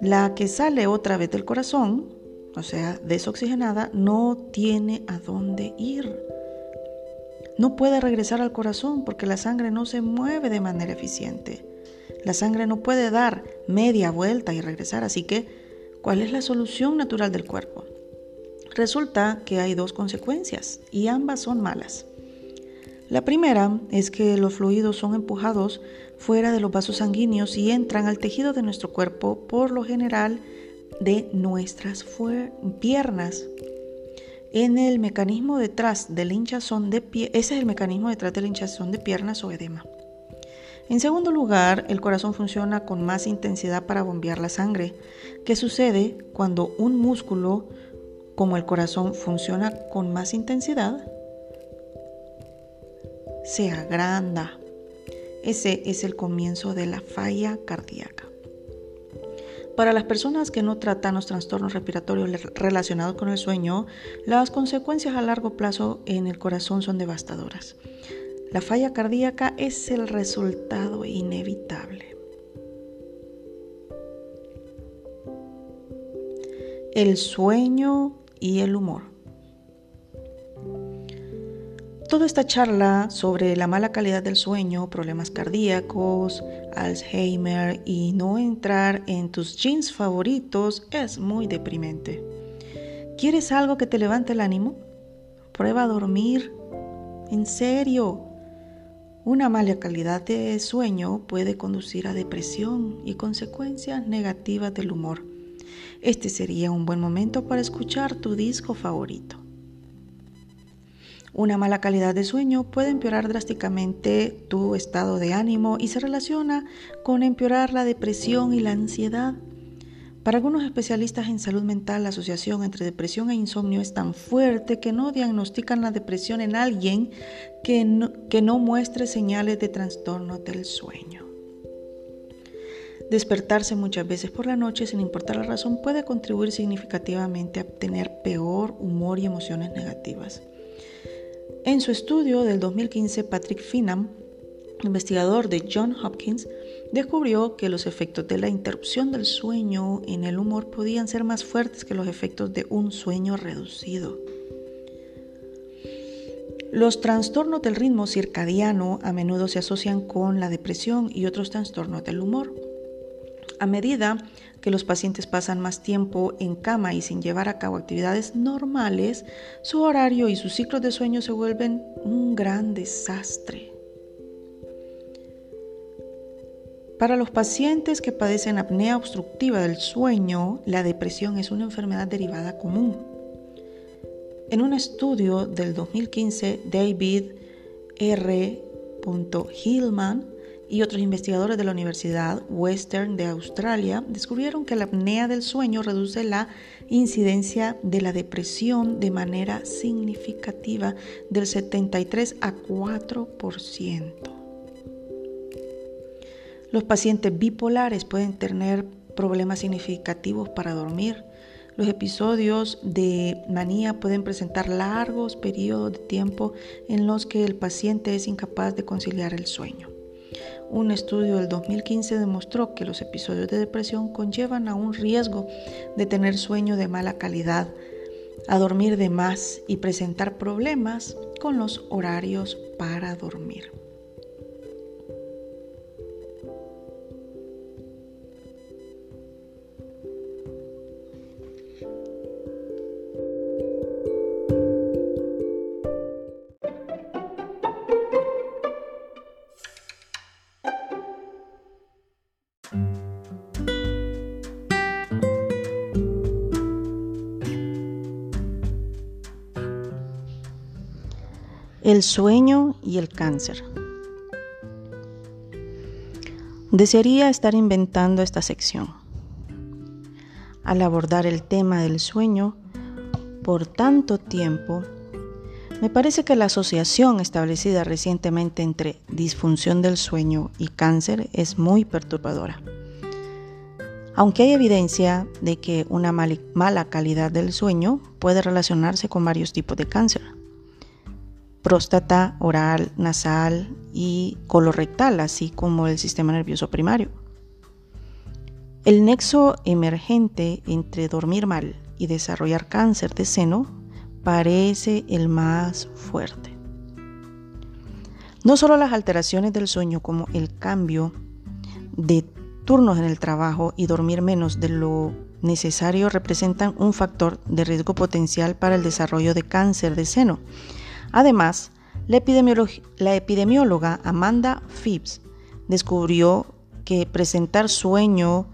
La que sale otra vez del corazón, o sea, desoxigenada, no tiene a dónde ir. No puede regresar al corazón porque la sangre no se mueve de manera eficiente. La sangre no puede dar media vuelta y regresar, así que, ¿cuál es la solución natural del cuerpo? Resulta que hay dos consecuencias y ambas son malas. La primera es que los fluidos son empujados fuera de los vasos sanguíneos y entran al tejido de nuestro cuerpo, por lo general de nuestras piernas. En el mecanismo detrás del hinchazón de pie, ese es el mecanismo detrás del hinchazón de piernas o edema. En segundo lugar, el corazón funciona con más intensidad para bombear la sangre. ¿Qué sucede cuando un músculo como el corazón funciona con más intensidad? Se agranda. Ese es el comienzo de la falla cardíaca. Para las personas que no tratan los trastornos respiratorios relacionados con el sueño, las consecuencias a largo plazo en el corazón son devastadoras. La falla cardíaca es el resultado inevitable. El sueño y el humor. Toda esta charla sobre la mala calidad del sueño, problemas cardíacos, Alzheimer y no entrar en tus jeans favoritos es muy deprimente. ¿Quieres algo que te levante el ánimo? Prueba a dormir. En serio. Una mala calidad de sueño puede conducir a depresión y consecuencias negativas del humor. Este sería un buen momento para escuchar tu disco favorito. Una mala calidad de sueño puede empeorar drásticamente tu estado de ánimo y se relaciona con empeorar la depresión y la ansiedad. Para algunos especialistas en salud mental, la asociación entre depresión e insomnio es tan fuerte que no diagnostican la depresión en alguien que no, que no muestre señales de trastorno del sueño. Despertarse muchas veces por la noche sin importar la razón puede contribuir significativamente a tener peor humor y emociones negativas. En su estudio del 2015, Patrick Finham, investigador de John Hopkins, descubrió que los efectos de la interrupción del sueño en el humor podían ser más fuertes que los efectos de un sueño reducido. Los trastornos del ritmo circadiano a menudo se asocian con la depresión y otros trastornos del humor. A medida que los pacientes pasan más tiempo en cama y sin llevar a cabo actividades normales, su horario y sus ciclos de sueño se vuelven un gran desastre. Para los pacientes que padecen apnea obstructiva del sueño, la depresión es una enfermedad derivada común. En un estudio del 2015, David R. Hillman y otros investigadores de la Universidad Western de Australia descubrieron que la apnea del sueño reduce la incidencia de la depresión de manera significativa del 73 a 4%. Los pacientes bipolares pueden tener problemas significativos para dormir. Los episodios de manía pueden presentar largos periodos de tiempo en los que el paciente es incapaz de conciliar el sueño. Un estudio del 2015 demostró que los episodios de depresión conllevan a un riesgo de tener sueño de mala calidad, a dormir de más y presentar problemas con los horarios para dormir. El sueño y el cáncer. Desearía estar inventando esta sección. Al abordar el tema del sueño por tanto tiempo, me parece que la asociación establecida recientemente entre disfunción del sueño y cáncer es muy perturbadora. Aunque hay evidencia de que una mala calidad del sueño puede relacionarse con varios tipos de cáncer próstata, oral, nasal y colorectal, así como el sistema nervioso primario. El nexo emergente entre dormir mal y desarrollar cáncer de seno parece el más fuerte. No solo las alteraciones del sueño como el cambio de turnos en el trabajo y dormir menos de lo necesario representan un factor de riesgo potencial para el desarrollo de cáncer de seno. Además, la, epidemióloga Amanda Phipps descubrió que presentar sueño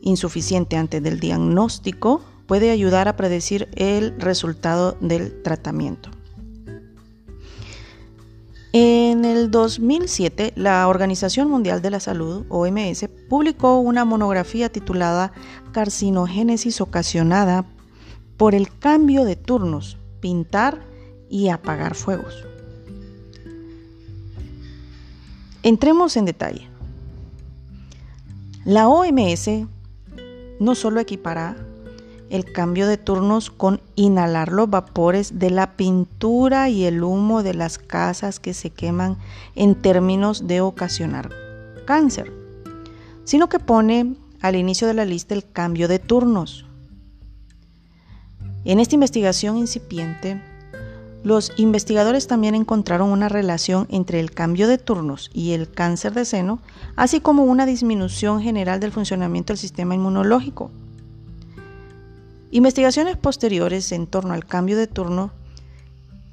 insuficiente antes del diagnóstico puede ayudar a predecir el resultado del tratamiento. En el 2007, la Organización Mundial de la Salud, OMS, publicó una monografía titulada Carcinogénesis ocasionada por el cambio de turnos, pintar y apagar fuegos. Entremos en detalle. La OMS no solo equipará el cambio de turnos con inhalar los vapores de la pintura y el humo de las casas que se queman en términos de ocasionar cáncer, sino que pone al inicio de la lista el cambio de turnos. En esta investigación incipiente, los investigadores también encontraron una relación entre el cambio de turnos y el cáncer de seno, así como una disminución general del funcionamiento del sistema inmunológico. Investigaciones posteriores en torno al cambio de turno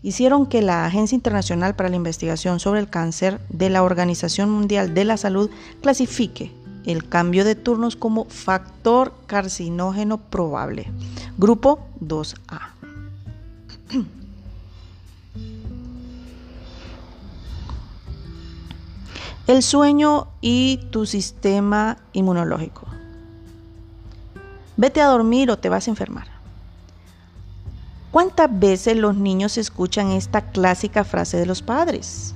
hicieron que la Agencia Internacional para la Investigación sobre el Cáncer de la Organización Mundial de la Salud clasifique el cambio de turnos como factor carcinógeno probable, grupo 2A. [clears throat] El sueño y tu sistema inmunológico. Vete a dormir o te vas a enfermar. ¿Cuántas veces los niños escuchan esta clásica frase de los padres?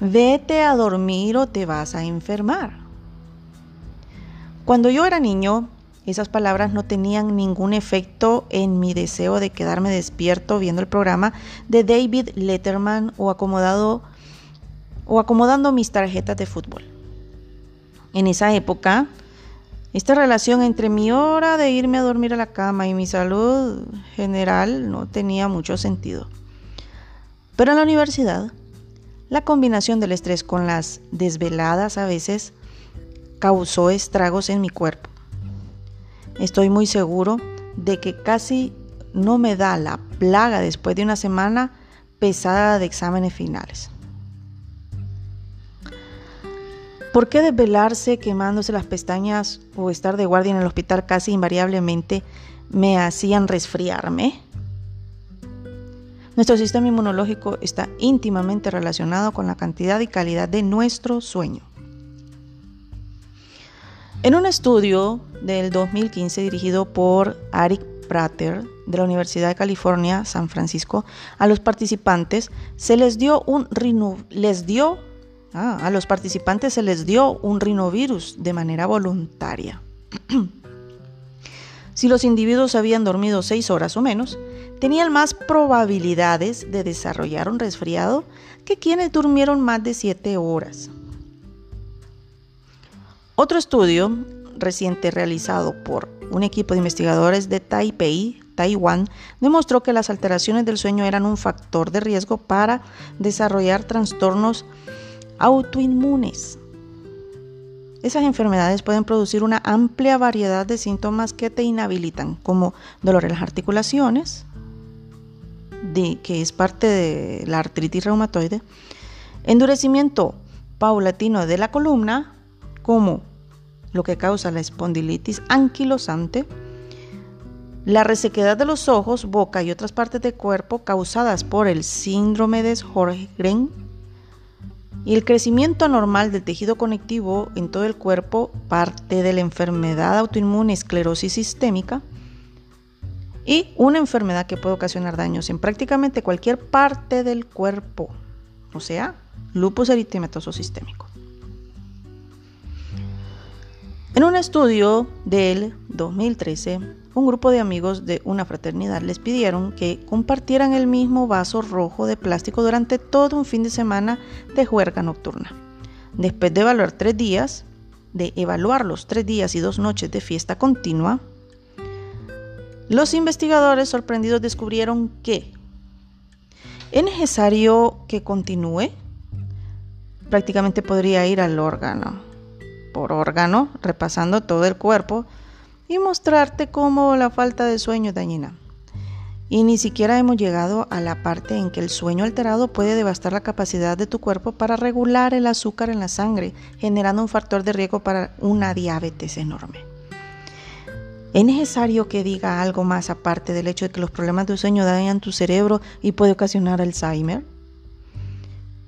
Vete a dormir o te vas a enfermar. Cuando yo era niño, esas palabras no tenían ningún efecto en mi deseo de quedarme despierto viendo el programa de David Letterman o acomodado o acomodando mis tarjetas de fútbol. En esa época, esta relación entre mi hora de irme a dormir a la cama y mi salud general no tenía mucho sentido. Pero en la universidad, la combinación del estrés con las desveladas a veces causó estragos en mi cuerpo. Estoy muy seguro de que casi no me da la plaga después de una semana pesada de exámenes finales. ¿Por qué desvelarse quemándose las pestañas o estar de guardia en el hospital casi invariablemente me hacían resfriarme? Nuestro sistema inmunológico está íntimamente relacionado con la cantidad y calidad de nuestro sueño. En un estudio del 2015 dirigido por Eric Prater de la Universidad de California, San Francisco, a los participantes se les dio un les dio Ah, a los participantes se les dio un rinovirus de manera voluntaria. [clears throat] si los individuos habían dormido seis horas o menos, tenían más probabilidades de desarrollar un resfriado que quienes durmieron más de siete horas. Otro estudio reciente realizado por un equipo de investigadores de Taipei, Taiwán, demostró que las alteraciones del sueño eran un factor de riesgo para desarrollar trastornos autoinmunes. Esas enfermedades pueden producir una amplia variedad de síntomas que te inhabilitan, como dolor en las articulaciones, que es parte de la artritis reumatoide, endurecimiento paulatino de la columna, como lo que causa la espondilitis anquilosante, la resequedad de los ojos, boca y otras partes del cuerpo causadas por el síndrome de Sjögren, y el crecimiento anormal del tejido conectivo en todo el cuerpo, parte de la enfermedad autoinmune esclerosis sistémica, y una enfermedad que puede ocasionar daños en prácticamente cualquier parte del cuerpo, o sea, lupus eritematoso sistémico. En un estudio del 2013, un grupo de amigos de una fraternidad les pidieron que compartieran el mismo vaso rojo de plástico durante todo un fin de semana de juerga nocturna. Después de evaluar tres días, de evaluar los tres días y dos noches de fiesta continua, los investigadores sorprendidos descubrieron que es necesario que continúe. Prácticamente podría ir al órgano por órgano, repasando todo el cuerpo y mostrarte cómo la falta de sueño es dañina. Y ni siquiera hemos llegado a la parte en que el sueño alterado puede devastar la capacidad de tu cuerpo para regular el azúcar en la sangre, generando un factor de riesgo para una diabetes enorme. ¿Es necesario que diga algo más aparte del hecho de que los problemas de sueño dañan tu cerebro y puede ocasionar Alzheimer?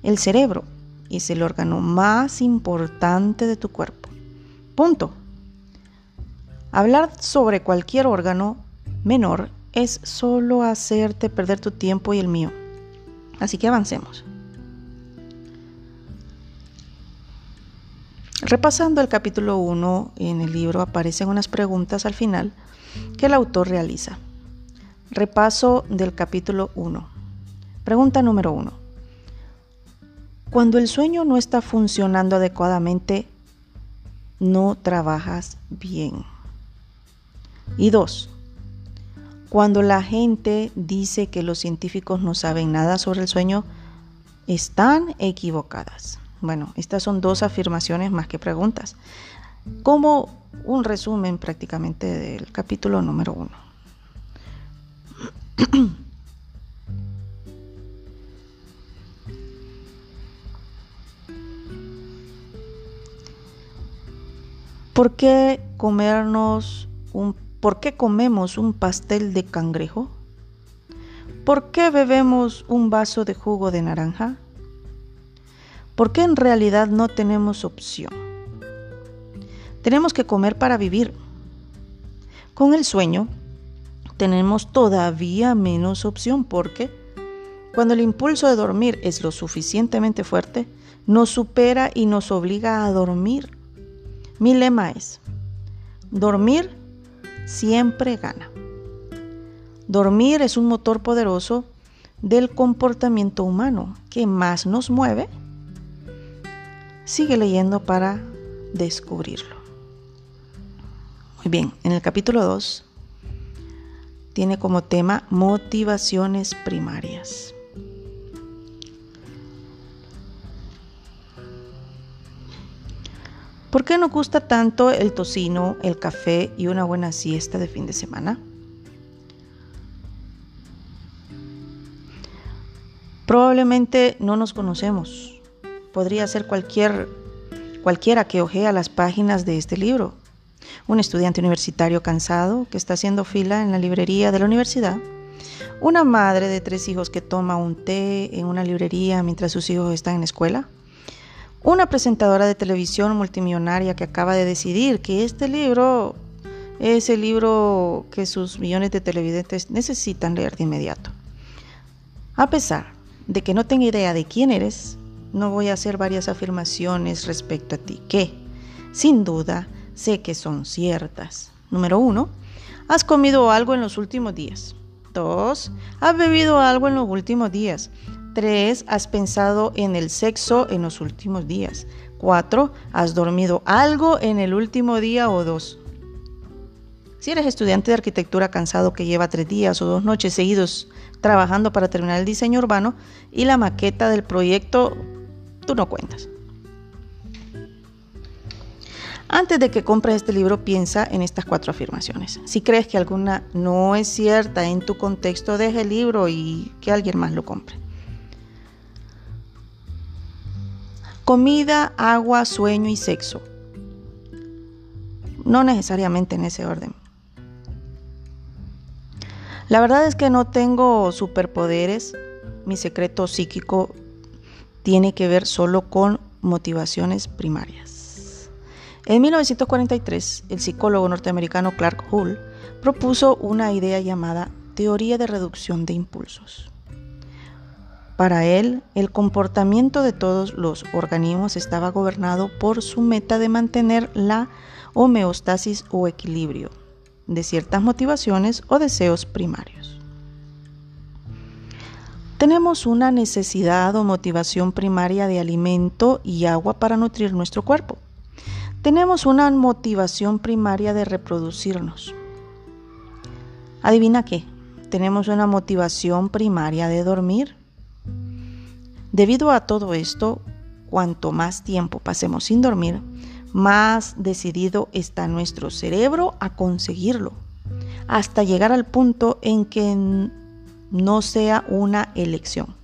El cerebro es el órgano más importante de tu cuerpo. Punto. Hablar sobre cualquier órgano menor es solo hacerte perder tu tiempo y el mío. Así que avancemos. Repasando el capítulo 1 en el libro aparecen unas preguntas al final que el autor realiza. Repaso del capítulo 1. Pregunta número 1. Cuando el sueño no está funcionando adecuadamente, no trabajas bien. Y 2. Cuando la gente dice que los científicos no saben nada sobre el sueño, están equivocadas. Bueno, estas son dos afirmaciones más que preguntas, como un resumen prácticamente del capítulo número uno. [clears throat] ¿Por qué comernos un ¿Por qué comemos un pastel de cangrejo? ¿Por qué bebemos un vaso de jugo de naranja? ¿Por qué en realidad no tenemos opción? Tenemos que comer para vivir. Con el sueño tenemos todavía menos opción porque cuando el impulso de dormir es lo suficientemente fuerte, nos supera y nos obliga a dormir. Mi lema es, dormir siempre gana. Dormir es un motor poderoso del comportamiento humano que más nos mueve. Sigue leyendo para descubrirlo. Muy bien, en el capítulo 2 tiene como tema motivaciones primarias. ¿Por qué nos gusta tanto el tocino, el café y una buena siesta de fin de semana? Probablemente no nos conocemos. Podría ser cualquier, cualquiera que ojea las páginas de este libro. Un estudiante universitario cansado que está haciendo fila en la librería de la universidad. Una madre de tres hijos que toma un té en una librería mientras sus hijos están en escuela una presentadora de televisión multimillonaria que acaba de decidir que este libro es el libro que sus millones de televidentes necesitan leer de inmediato. A pesar de que no tenga idea de quién eres, no voy a hacer varias afirmaciones respecto a ti que, sin duda, sé que son ciertas. Número uno, has comido algo en los últimos días. Dos, has bebido algo en los últimos días. 3. Has pensado en el sexo en los últimos días. 4. Has dormido algo en el último día o dos. Si eres estudiante de arquitectura cansado que lleva tres días o dos noches seguidos trabajando para terminar el diseño urbano y la maqueta del proyecto, tú no cuentas. Antes de que compres este libro, piensa en estas cuatro afirmaciones. Si crees que alguna no es cierta en tu contexto, deja el libro y que alguien más lo compre. Comida, agua, sueño y sexo. No necesariamente en ese orden. La verdad es que no tengo superpoderes. Mi secreto psíquico tiene que ver solo con motivaciones primarias. En 1943, el psicólogo norteamericano Clark Hull propuso una idea llamada teoría de reducción de impulsos. Para él, el comportamiento de todos los organismos estaba gobernado por su meta de mantener la homeostasis o equilibrio de ciertas motivaciones o deseos primarios. Tenemos una necesidad o motivación primaria de alimento y agua para nutrir nuestro cuerpo. tenemos una motivación primaria de reproducirnos. ¿Adivina qué? Tenemos una motivación primaria de dormir. Debido a todo esto, cuanto más tiempo pasemos sin dormir, más decidido está nuestro cerebro a conseguirlo, hasta llegar al punto en que no sea una elección.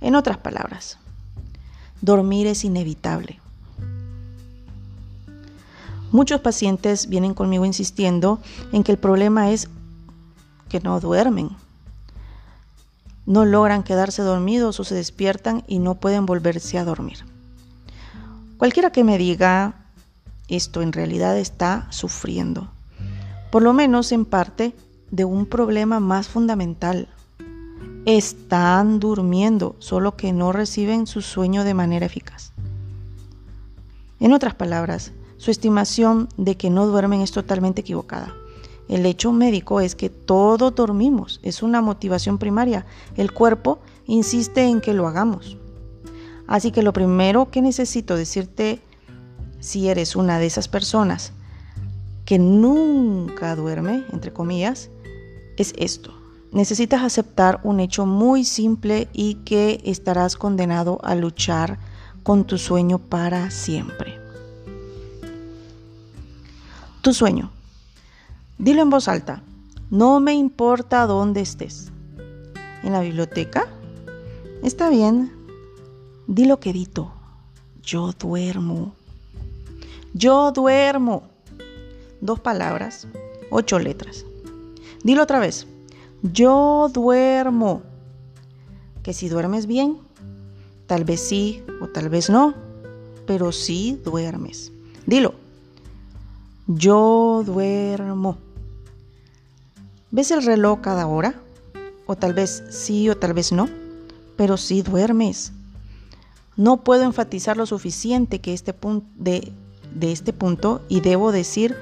En otras palabras, dormir es inevitable. Muchos pacientes vienen conmigo insistiendo en que el problema es que no duermen. No logran quedarse dormidos o se despiertan y no pueden volverse a dormir. Cualquiera que me diga esto en realidad está sufriendo, por lo menos en parte, de un problema más fundamental. Están durmiendo, solo que no reciben su sueño de manera eficaz. En otras palabras, su estimación de que no duermen es totalmente equivocada. El hecho médico es que todos dormimos, es una motivación primaria. El cuerpo insiste en que lo hagamos. Así que lo primero que necesito decirte, si eres una de esas personas que nunca duerme, entre comillas, es esto. Necesitas aceptar un hecho muy simple y que estarás condenado a luchar con tu sueño para siempre. Tu sueño Dilo en voz alta. No me importa dónde estés. ¿En la biblioteca? Está bien. Dilo quedito. Yo duermo. Yo duermo. Dos palabras, ocho letras. Dilo otra vez. Yo duermo. Que si duermes bien, tal vez sí o tal vez no, pero sí duermes. Dilo. Yo duermo. ¿Ves el reloj cada hora? O tal vez sí o tal vez no, pero sí duermes. No puedo enfatizar lo suficiente que este de este punto y debo decir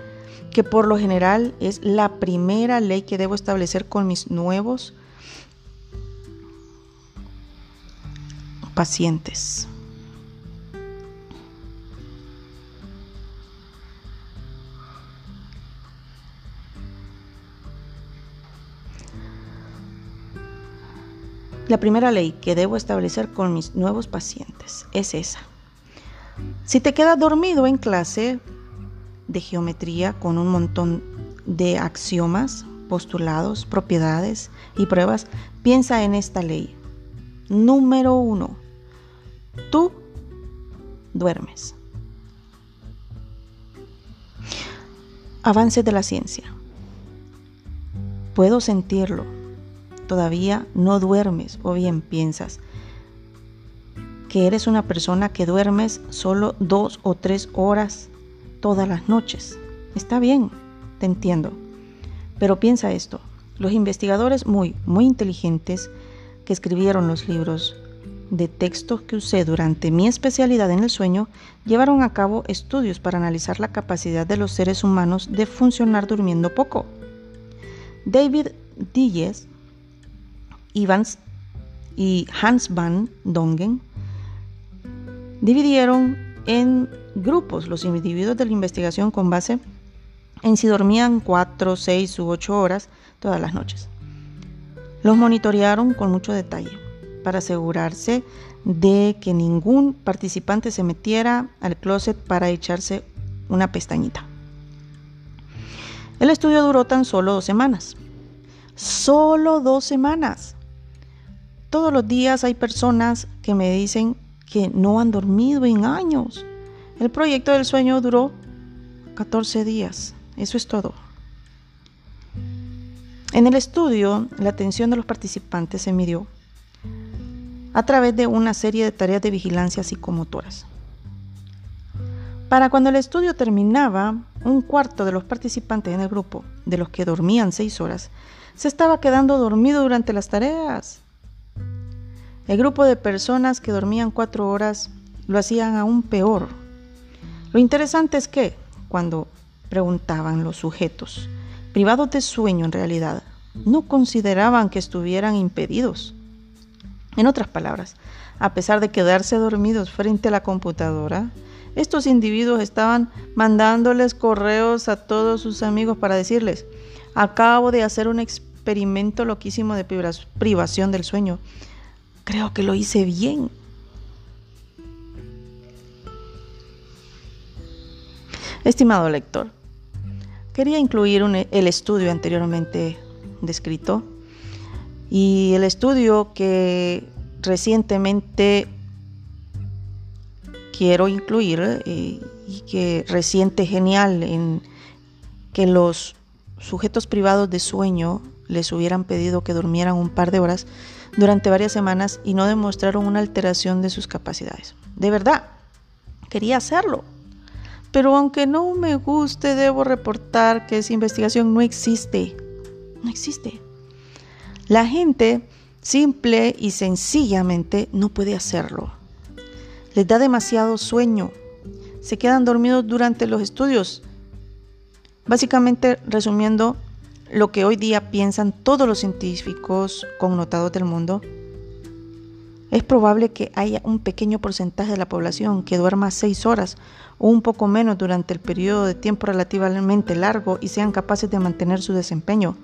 que por lo general es la primera ley que debo establecer con mis nuevos pacientes. La primera ley que debo establecer con mis nuevos pacientes es esa. Si te quedas dormido en clase de geometría con un montón de axiomas, postulados, propiedades y pruebas, piensa en esta ley. Número uno, tú duermes. Avance de la ciencia. Puedo sentirlo todavía no duermes o bien piensas que eres una persona que duermes solo dos o tres horas todas las noches. Está bien, te entiendo. Pero piensa esto, los investigadores muy, muy inteligentes que escribieron los libros de textos que usé durante mi especialidad en el sueño llevaron a cabo estudios para analizar la capacidad de los seres humanos de funcionar durmiendo poco. David Dilles Evans y Hans van Dongen dividieron en grupos los individuos de la investigación con base en si dormían 4, 6 u 8 horas todas las noches. Los monitorearon con mucho detalle para asegurarse de que ningún participante se metiera al closet para echarse una pestañita. El estudio duró tan solo dos semanas. Solo dos semanas. Todos los días hay personas que me dicen que no han dormido en años. El proyecto del sueño duró 14 días. Eso es todo. En el estudio, la atención de los participantes se midió a través de una serie de tareas de vigilancia psicomotoras. Para cuando el estudio terminaba, un cuarto de los participantes en el grupo, de los que dormían seis horas, se estaba quedando dormido durante las tareas. El grupo de personas que dormían cuatro horas lo hacían aún peor. Lo interesante es que, cuando preguntaban los sujetos, privados de sueño en realidad, no consideraban que estuvieran impedidos. En otras palabras, a pesar de quedarse dormidos frente a la computadora, Estos individuos estaban mandándoles correos a todos sus amigos para decirles, acabo de hacer un experimento loquísimo de privación del sueño. Creo que lo hice bien. Estimado lector, quería incluir el estudio anteriormente descrito y el estudio que recientemente quiero incluir eh, y que reciente genial en que los sujetos privados de sueño les hubieran pedido que durmieran un par de horas durante varias semanas y no demostraron una alteración de sus capacidades. De verdad, quería hacerlo. Pero aunque no me guste, debo reportar que esa investigación no existe. No existe. La gente simple y sencillamente no puede hacerlo. Les da demasiado sueño. Se quedan dormidos durante los estudios. Básicamente, resumiendo, lo que hoy día piensan todos los científicos connotados del mundo, es probable que haya un pequeño porcentaje de la población que duerma seis horas o un poco menos durante el periodo de tiempo relativamente largo y sean capaces de mantener su desempeño.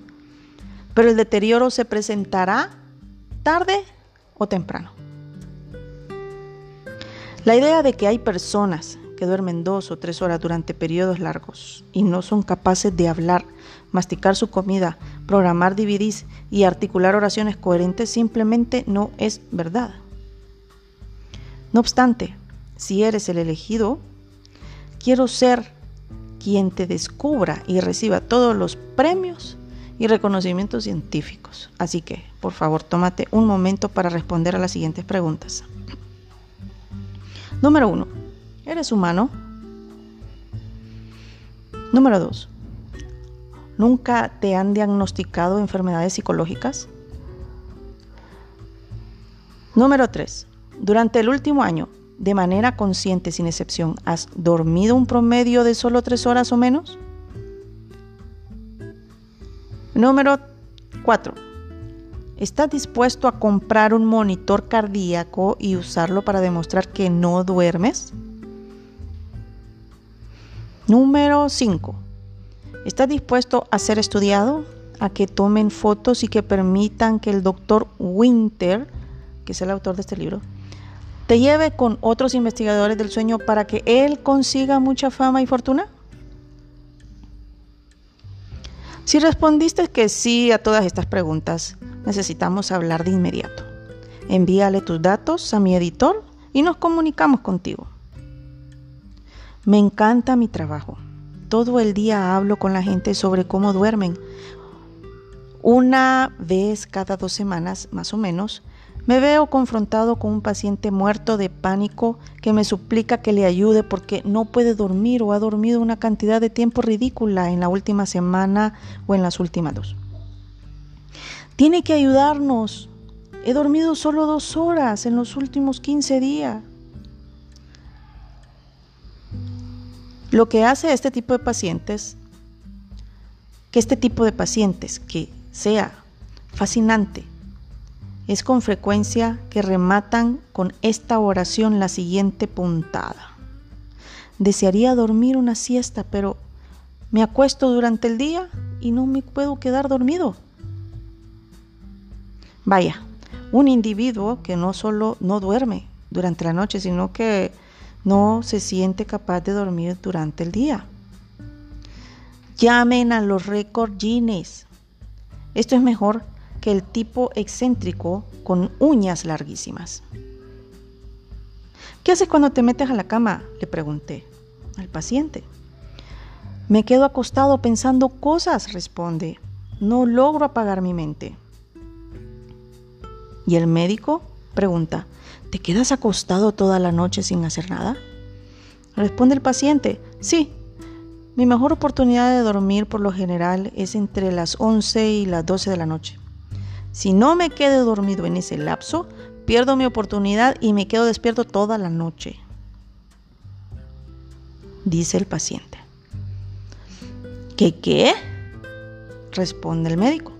Pero el deterioro se presentará tarde o temprano. La idea de que hay personas que duermen dos o tres horas durante periodos largos y no son capaces de hablar, masticar su comida, programar DVDs y articular oraciones coherentes simplemente no es verdad. No obstante, si eres el elegido, quiero ser quien te descubra y reciba todos los premios y reconocimientos científicos. Así que, por favor, tómate un momento para responder a las siguientes preguntas. Número 1. ¿Eres humano? Número 2. ¿Nunca te han diagnosticado enfermedades psicológicas? Número 3. Durante el último año, de manera consciente sin excepción, ¿has dormido un promedio de solo 3 horas o menos? Número 4. ¿Estás dispuesto a comprar un monitor cardíaco y usarlo para demostrar que no duermes? Número 5. ¿Estás dispuesto a ser estudiado? A que tomen fotos y que permitan que el doctor Winter, que es el autor de este libro, te lleve con otros investigadores del sueño para que él consiga mucha fama y fortuna? Si respondiste que sí a todas estas preguntas, necesitamos hablar de inmediato. Envíale tus datos a mi editor y nos comunicamos contigo. Me encanta mi trabajo. Todo el día hablo con la gente sobre cómo duermen. Una vez cada dos semanas, más o menos, me veo confrontado con un paciente muerto de pánico que me suplica que le ayude porque no puede dormir o ha dormido una cantidad de tiempo ridícula en la última semana o en las últimas dos. Tiene que ayudarnos. He dormido solo dos horas en los últimos 15 días. Lo que hace este tipo de pacientes, que este tipo de pacientes que sea fascinante, es con frecuencia que rematan con esta oración la siguiente puntada. Desearía dormir una siesta, pero me acuesto durante el día y no me puedo quedar dormido. Vaya, un individuo que no solo no duerme durante la noche, sino que no se siente capaz de dormir durante el día. Llamen a los récord Guinness. Esto es mejor que el tipo excéntrico con uñas larguísimas. ¿Qué haces cuando te metes a la cama? Le pregunté al paciente. Me quedo acostado pensando cosas, responde. No logro apagar mi mente. ¿Y el médico? Pregunta. ¿Te quedas acostado toda la noche sin hacer nada? Responde el paciente. Sí. Mi mejor oportunidad de dormir por lo general es entre las 11 y las 12 de la noche. Si no me quedo dormido en ese lapso, pierdo mi oportunidad y me quedo despierto toda la noche. Dice el paciente. ¿Qué qué? Responde el médico.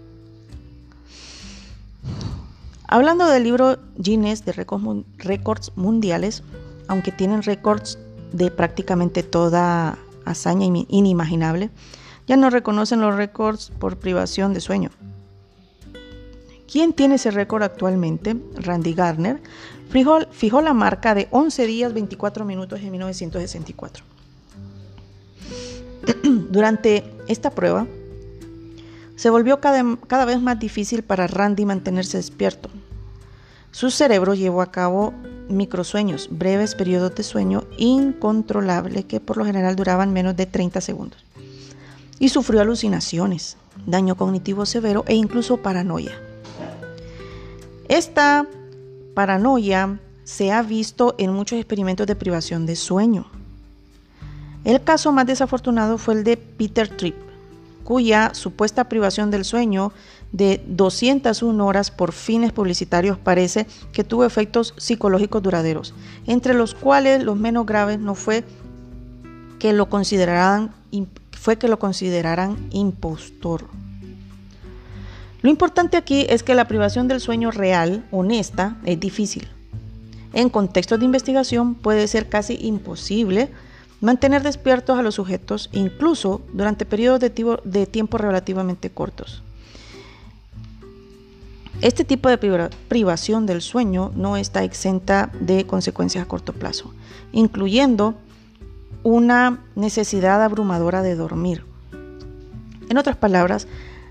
Hablando del libro Guinness de récords mundiales, aunque tienen récords de prácticamente toda hazaña inimaginable, ya no reconocen los récords por privación de sueño. ¿Quién tiene ese récord actualmente? Randy Gardner fijó, fijó, la marca de 11 días 24 minutos en 1964. [clears throat] Durante esta prueba, se volvió cada, vez más difícil para Randy mantenerse despierto. Su cerebro llevó a cabo microsueños, breves periodos de sueño incontrolables que por lo general duraban menos de 30 segundos. Y sufrió alucinaciones, daño cognitivo severo e incluso paranoia. Esta paranoia se ha visto en muchos experimentos de privación de sueño. El caso más desafortunado fue el de Peter Tripp, cuya supuesta privación del sueño de 201 horas por fines publicitarios parece que tuvo efectos psicológicos duraderos, entre los cuales los menos graves no fue que lo consideraran, fue que lo consideraran impostor. Lo importante aquí es que la privación del sueño real, honesta, es difícil. En contextos de investigación puede ser casi imposible mantener despiertos a los sujetos, incluso durante periodos de tiempo relativamente cortos. Este tipo de privación del sueño no está exenta de consecuencias a corto plazo, incluyendo una necesidad abrumadora de dormir. En otras palabras,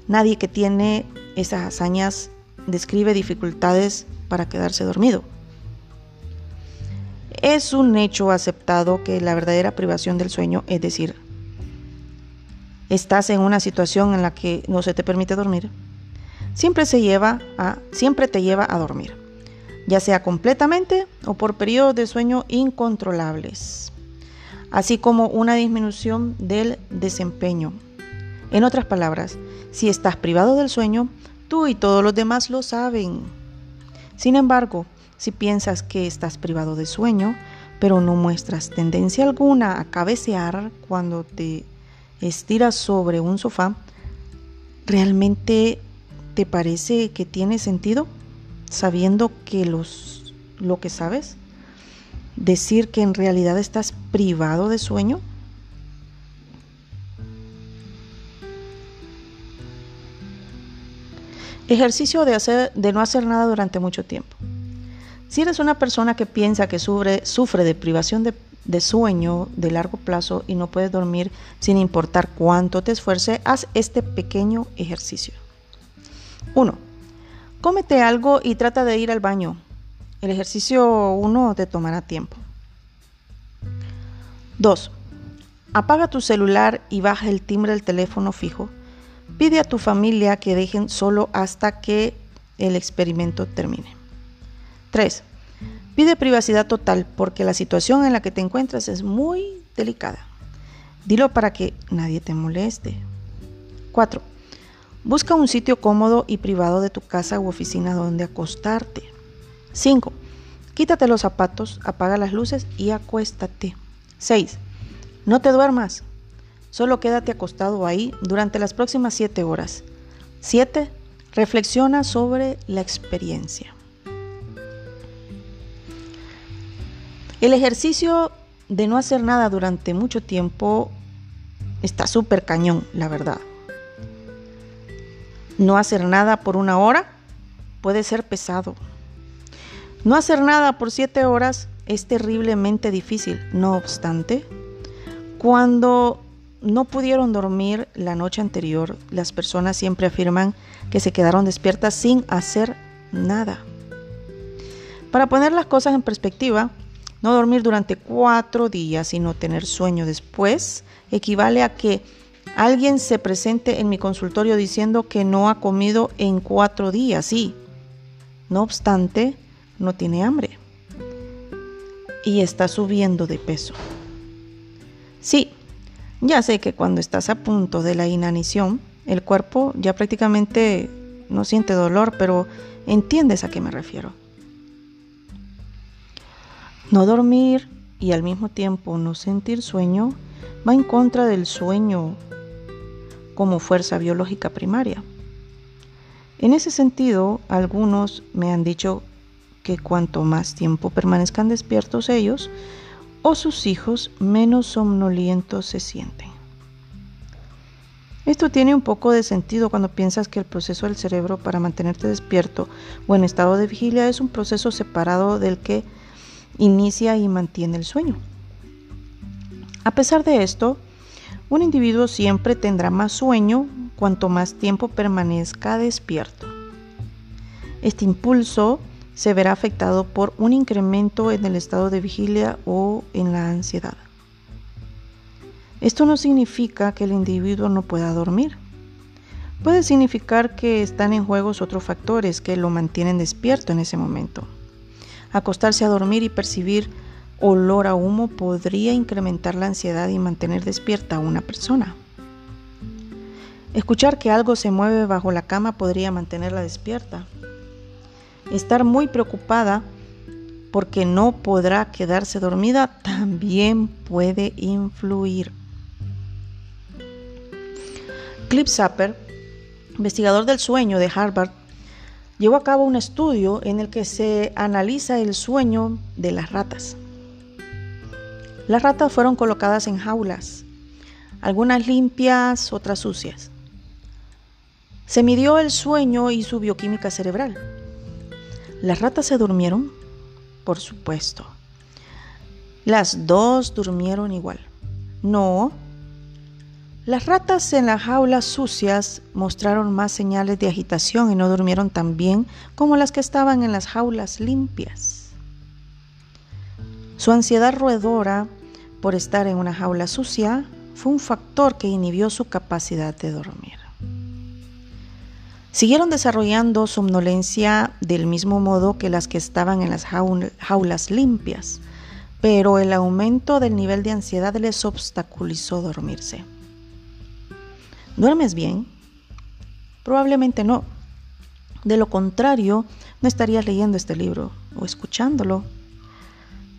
nadie que tiene esas hazañas describe dificultades para quedarse dormido. Es un hecho aceptado que la verdadera privación del sueño, es decir, estás en una situación en la que no se te permite dormir, siempre, se lleva a, siempre te lleva a dormir, ya sea completamente o por periodos de sueño incontrolables, así como una disminución del desempeño. En otras palabras, si estás privado del sueño, tú y todos los demás lo saben. Sin embargo, si piensas que estás privado de sueño, pero no muestras tendencia alguna a cabecear cuando te estiras sobre un sofá, realmente ¿Te parece que tiene sentido sabiendo que los, lo que sabes? Decir que en realidad estás privado de sueño. Ejercicio de, hacer, de no hacer nada durante mucho tiempo. Si eres una persona que piensa que sufre, sufre de privación de, de, sueño de largo plazo y no puedes dormir sin importar cuánto te esfuerce, haz este pequeño ejercicio. 1. Cómete algo y trata de ir al baño. El ejercicio 1 te tomará tiempo. 2. Apaga tu celular y baja el timbre del teléfono fijo. Pide a tu familia que dejen solo hasta que el experimento termine. 3. Pide privacidad total porque la situación en la que te encuentras es muy delicada. Dilo para que nadie te moleste. 4. Busca un sitio cómodo y privado de tu casa u oficina donde acostarte. 5. Quítate los zapatos, apaga las luces y acuéstate. 6. No te duermas. Solo quédate acostado ahí durante las próximas 7 horas. 7. Reflexiona sobre la experiencia. El ejercicio de no hacer nada durante mucho tiempo está súper cañón, la verdad. No hacer nada por una hora puede ser pesado. No hacer nada por siete horas es terriblemente difícil. No obstante, cuando no pudieron dormir la noche anterior, las personas siempre afirman que se quedaron despiertas sin hacer nada. Para poner las cosas en perspectiva, no dormir durante cuatro días y no tener sueño después equivale a que Alguien se presente en mi consultorio diciendo que no ha comido en cuatro días, sí. No obstante, no tiene hambre y está subiendo de peso. Sí, ya sé que cuando estás a punto de la inanición, el cuerpo ya prácticamente no siente dolor, pero entiendes a qué me refiero. No dormir y al mismo tiempo no sentir sueño va en contra del sueño como fuerza biológica primaria. En ese sentido, algunos me han dicho que cuanto más tiempo permanezcan despiertos ellos, o sus hijos menos somnolientos se sienten. Esto tiene un poco de sentido cuando piensas que el proceso del cerebro para mantenerte despierto o en estado de vigilia es un proceso separado del que inicia y mantiene el sueño. A pesar de esto, un individuo siempre tendrá más sueño cuanto más tiempo permanezca despierto. Este impulso se verá afectado por un incremento en el estado de vigilia o en la ansiedad. Esto no significa que el individuo no pueda dormir. Puede significar que están en juego otros factores que lo mantienen despierto en ese momento. Acostarse a dormir y percibir olor a humo podría incrementar la ansiedad y mantener despierta a una persona. Escuchar que algo se mueve bajo la cama podría mantenerla despierta. Estar muy preocupada porque no podrá quedarse dormida también puede influir. Clip Sapper, investigador del sueño de Harvard, llevó a cabo un estudio en el que se analiza el sueño de las ratas. Las ratas fueron colocadas en jaulas, algunas limpias, otras sucias. Se midió el sueño y su bioquímica cerebral. ¿Las ratas se durmieron? Por supuesto. Las dos durmieron igual. No, las ratas en las jaulas sucias mostraron más señales de agitación y no durmieron tan bien como las que estaban en las jaulas limpias. Su ansiedad roedora por estar en una jaula sucia fue un factor que inhibió su capacidad de dormir. Siguieron desarrollando somnolencia del mismo modo que las que estaban en las jaulas limpias, pero el aumento del nivel de ansiedad les obstaculizó dormirse. ¿Duermes bien? Probablemente no. De lo contrario, no estarías leyendo este libro o escuchándolo.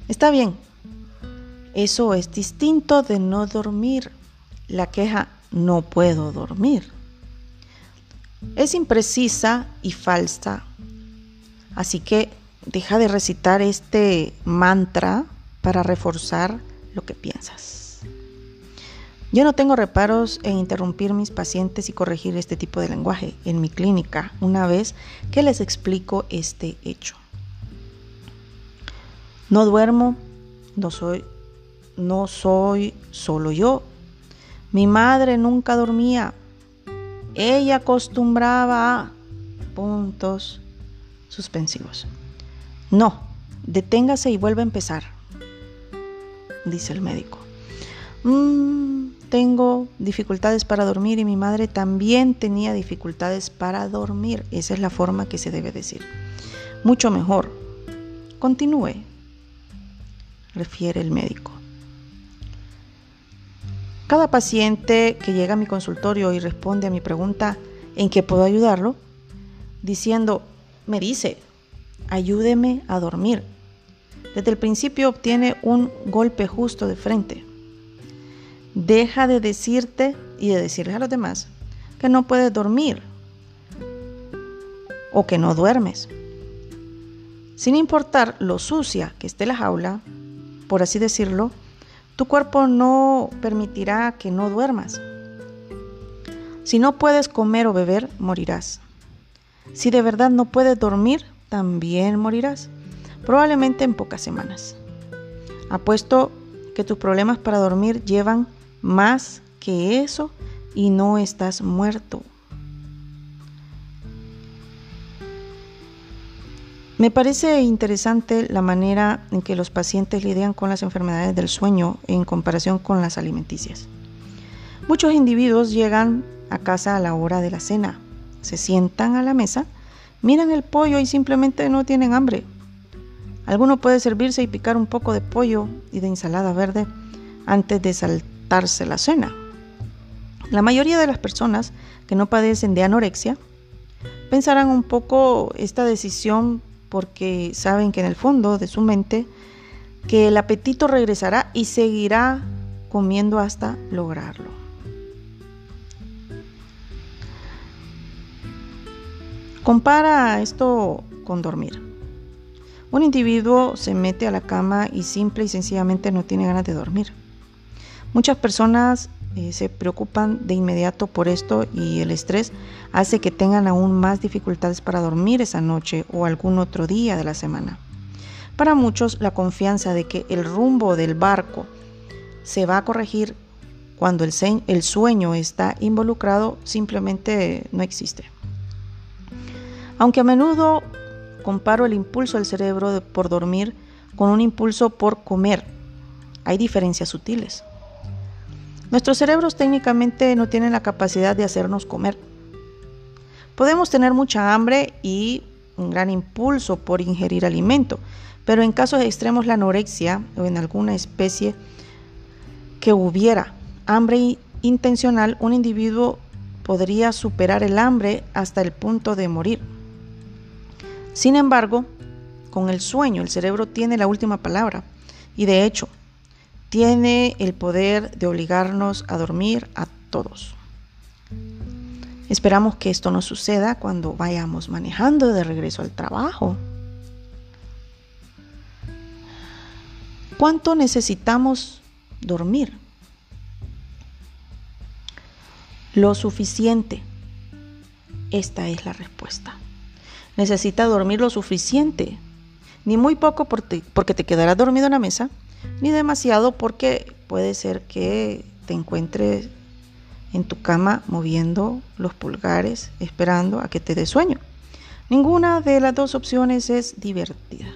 Está bien. Eso es distinto de no dormir. La queja no puedo dormir. Es imprecisa y falsa. Así que deja de recitar este mantra para reforzar lo que piensas. Yo no tengo reparos en interrumpir mis pacientes y corregir este tipo de lenguaje en mi clínica una vez que les explico este hecho. No duermo, no soy, no soy solo yo. Mi madre nunca dormía. Ella acostumbraba a puntos suspensivos. No, deténgase y vuelva a empezar, dice el médico. Mm, tengo dificultades para dormir y mi madre también tenía dificultades para dormir. Esa es la forma que se debe decir. Mucho mejor. Continúe, refiere el médico. Cada paciente que llega a mi consultorio y responde a mi pregunta en qué puedo ayudarlo, diciendo, me dice, ayúdeme a dormir. Desde el principio obtiene un golpe justo de frente. Deja de decirte y de decirles a los demás que no puedes dormir o que no duermes. Sin importar lo sucia que esté la jaula, por así decirlo, tu cuerpo no permitirá que no duermas. Si no puedes comer o beber, morirás. Si de verdad no puedes dormir, también morirás, probablemente en pocas semanas. Apuesto que tus problemas para dormir llevan más que eso y no estás muerto. Me parece interesante la manera en que los pacientes lidian con las enfermedades del sueño en comparación con las alimenticias. Muchos individuos llegan a casa a la hora de la cena, se sientan a la mesa, miran el pollo y simplemente no tienen hambre. Alguno puede servirse y picar un poco de pollo y de ensalada verde antes de saltar la cena. La mayoría de las personas que no padecen de anorexia pensarán un poco esta decisión porque saben que en el fondo de su mente que el apetito regresará y seguirá comiendo hasta lograrlo. Compara esto con dormir. Un individuo se mete a la cama y simple y sencillamente no tiene ganas de dormir. Muchas personas eh, se preocupan de inmediato por esto y el estrés hace que tengan aún más dificultades para dormir esa noche o algún otro día de la semana. Para muchos, la confianza de que el rumbo del barco se va a corregir cuando el, el sueño está involucrado simplemente no existe. Aunque a menudo comparo el impulso del cerebro por dormir con un impulso por comer, hay diferencias sutiles. Nuestros cerebros técnicamente no tienen la capacidad de hacernos comer. Podemos tener mucha hambre y un gran impulso por ingerir alimento, pero en casos extremos la anorexia o en alguna especie que hubiera hambre intencional, un individuo podría superar el hambre hasta el punto de morir. Sin embargo, con el sueño el cerebro tiene la última palabra y de hecho tiene el poder de obligarnos a dormir a todos. Esperamos que esto no suceda cuando vayamos manejando de regreso al trabajo. ¿Cuánto necesitamos dormir? Lo suficiente. Esta es la respuesta. Necesita dormir lo suficiente. Ni muy poco porque te quedarás dormido en la mesa, ni demasiado porque puede ser que te encuentres en tu cama moviendo los pulgares esperando a que te dé sueño. Ninguna de las dos opciones es divertida.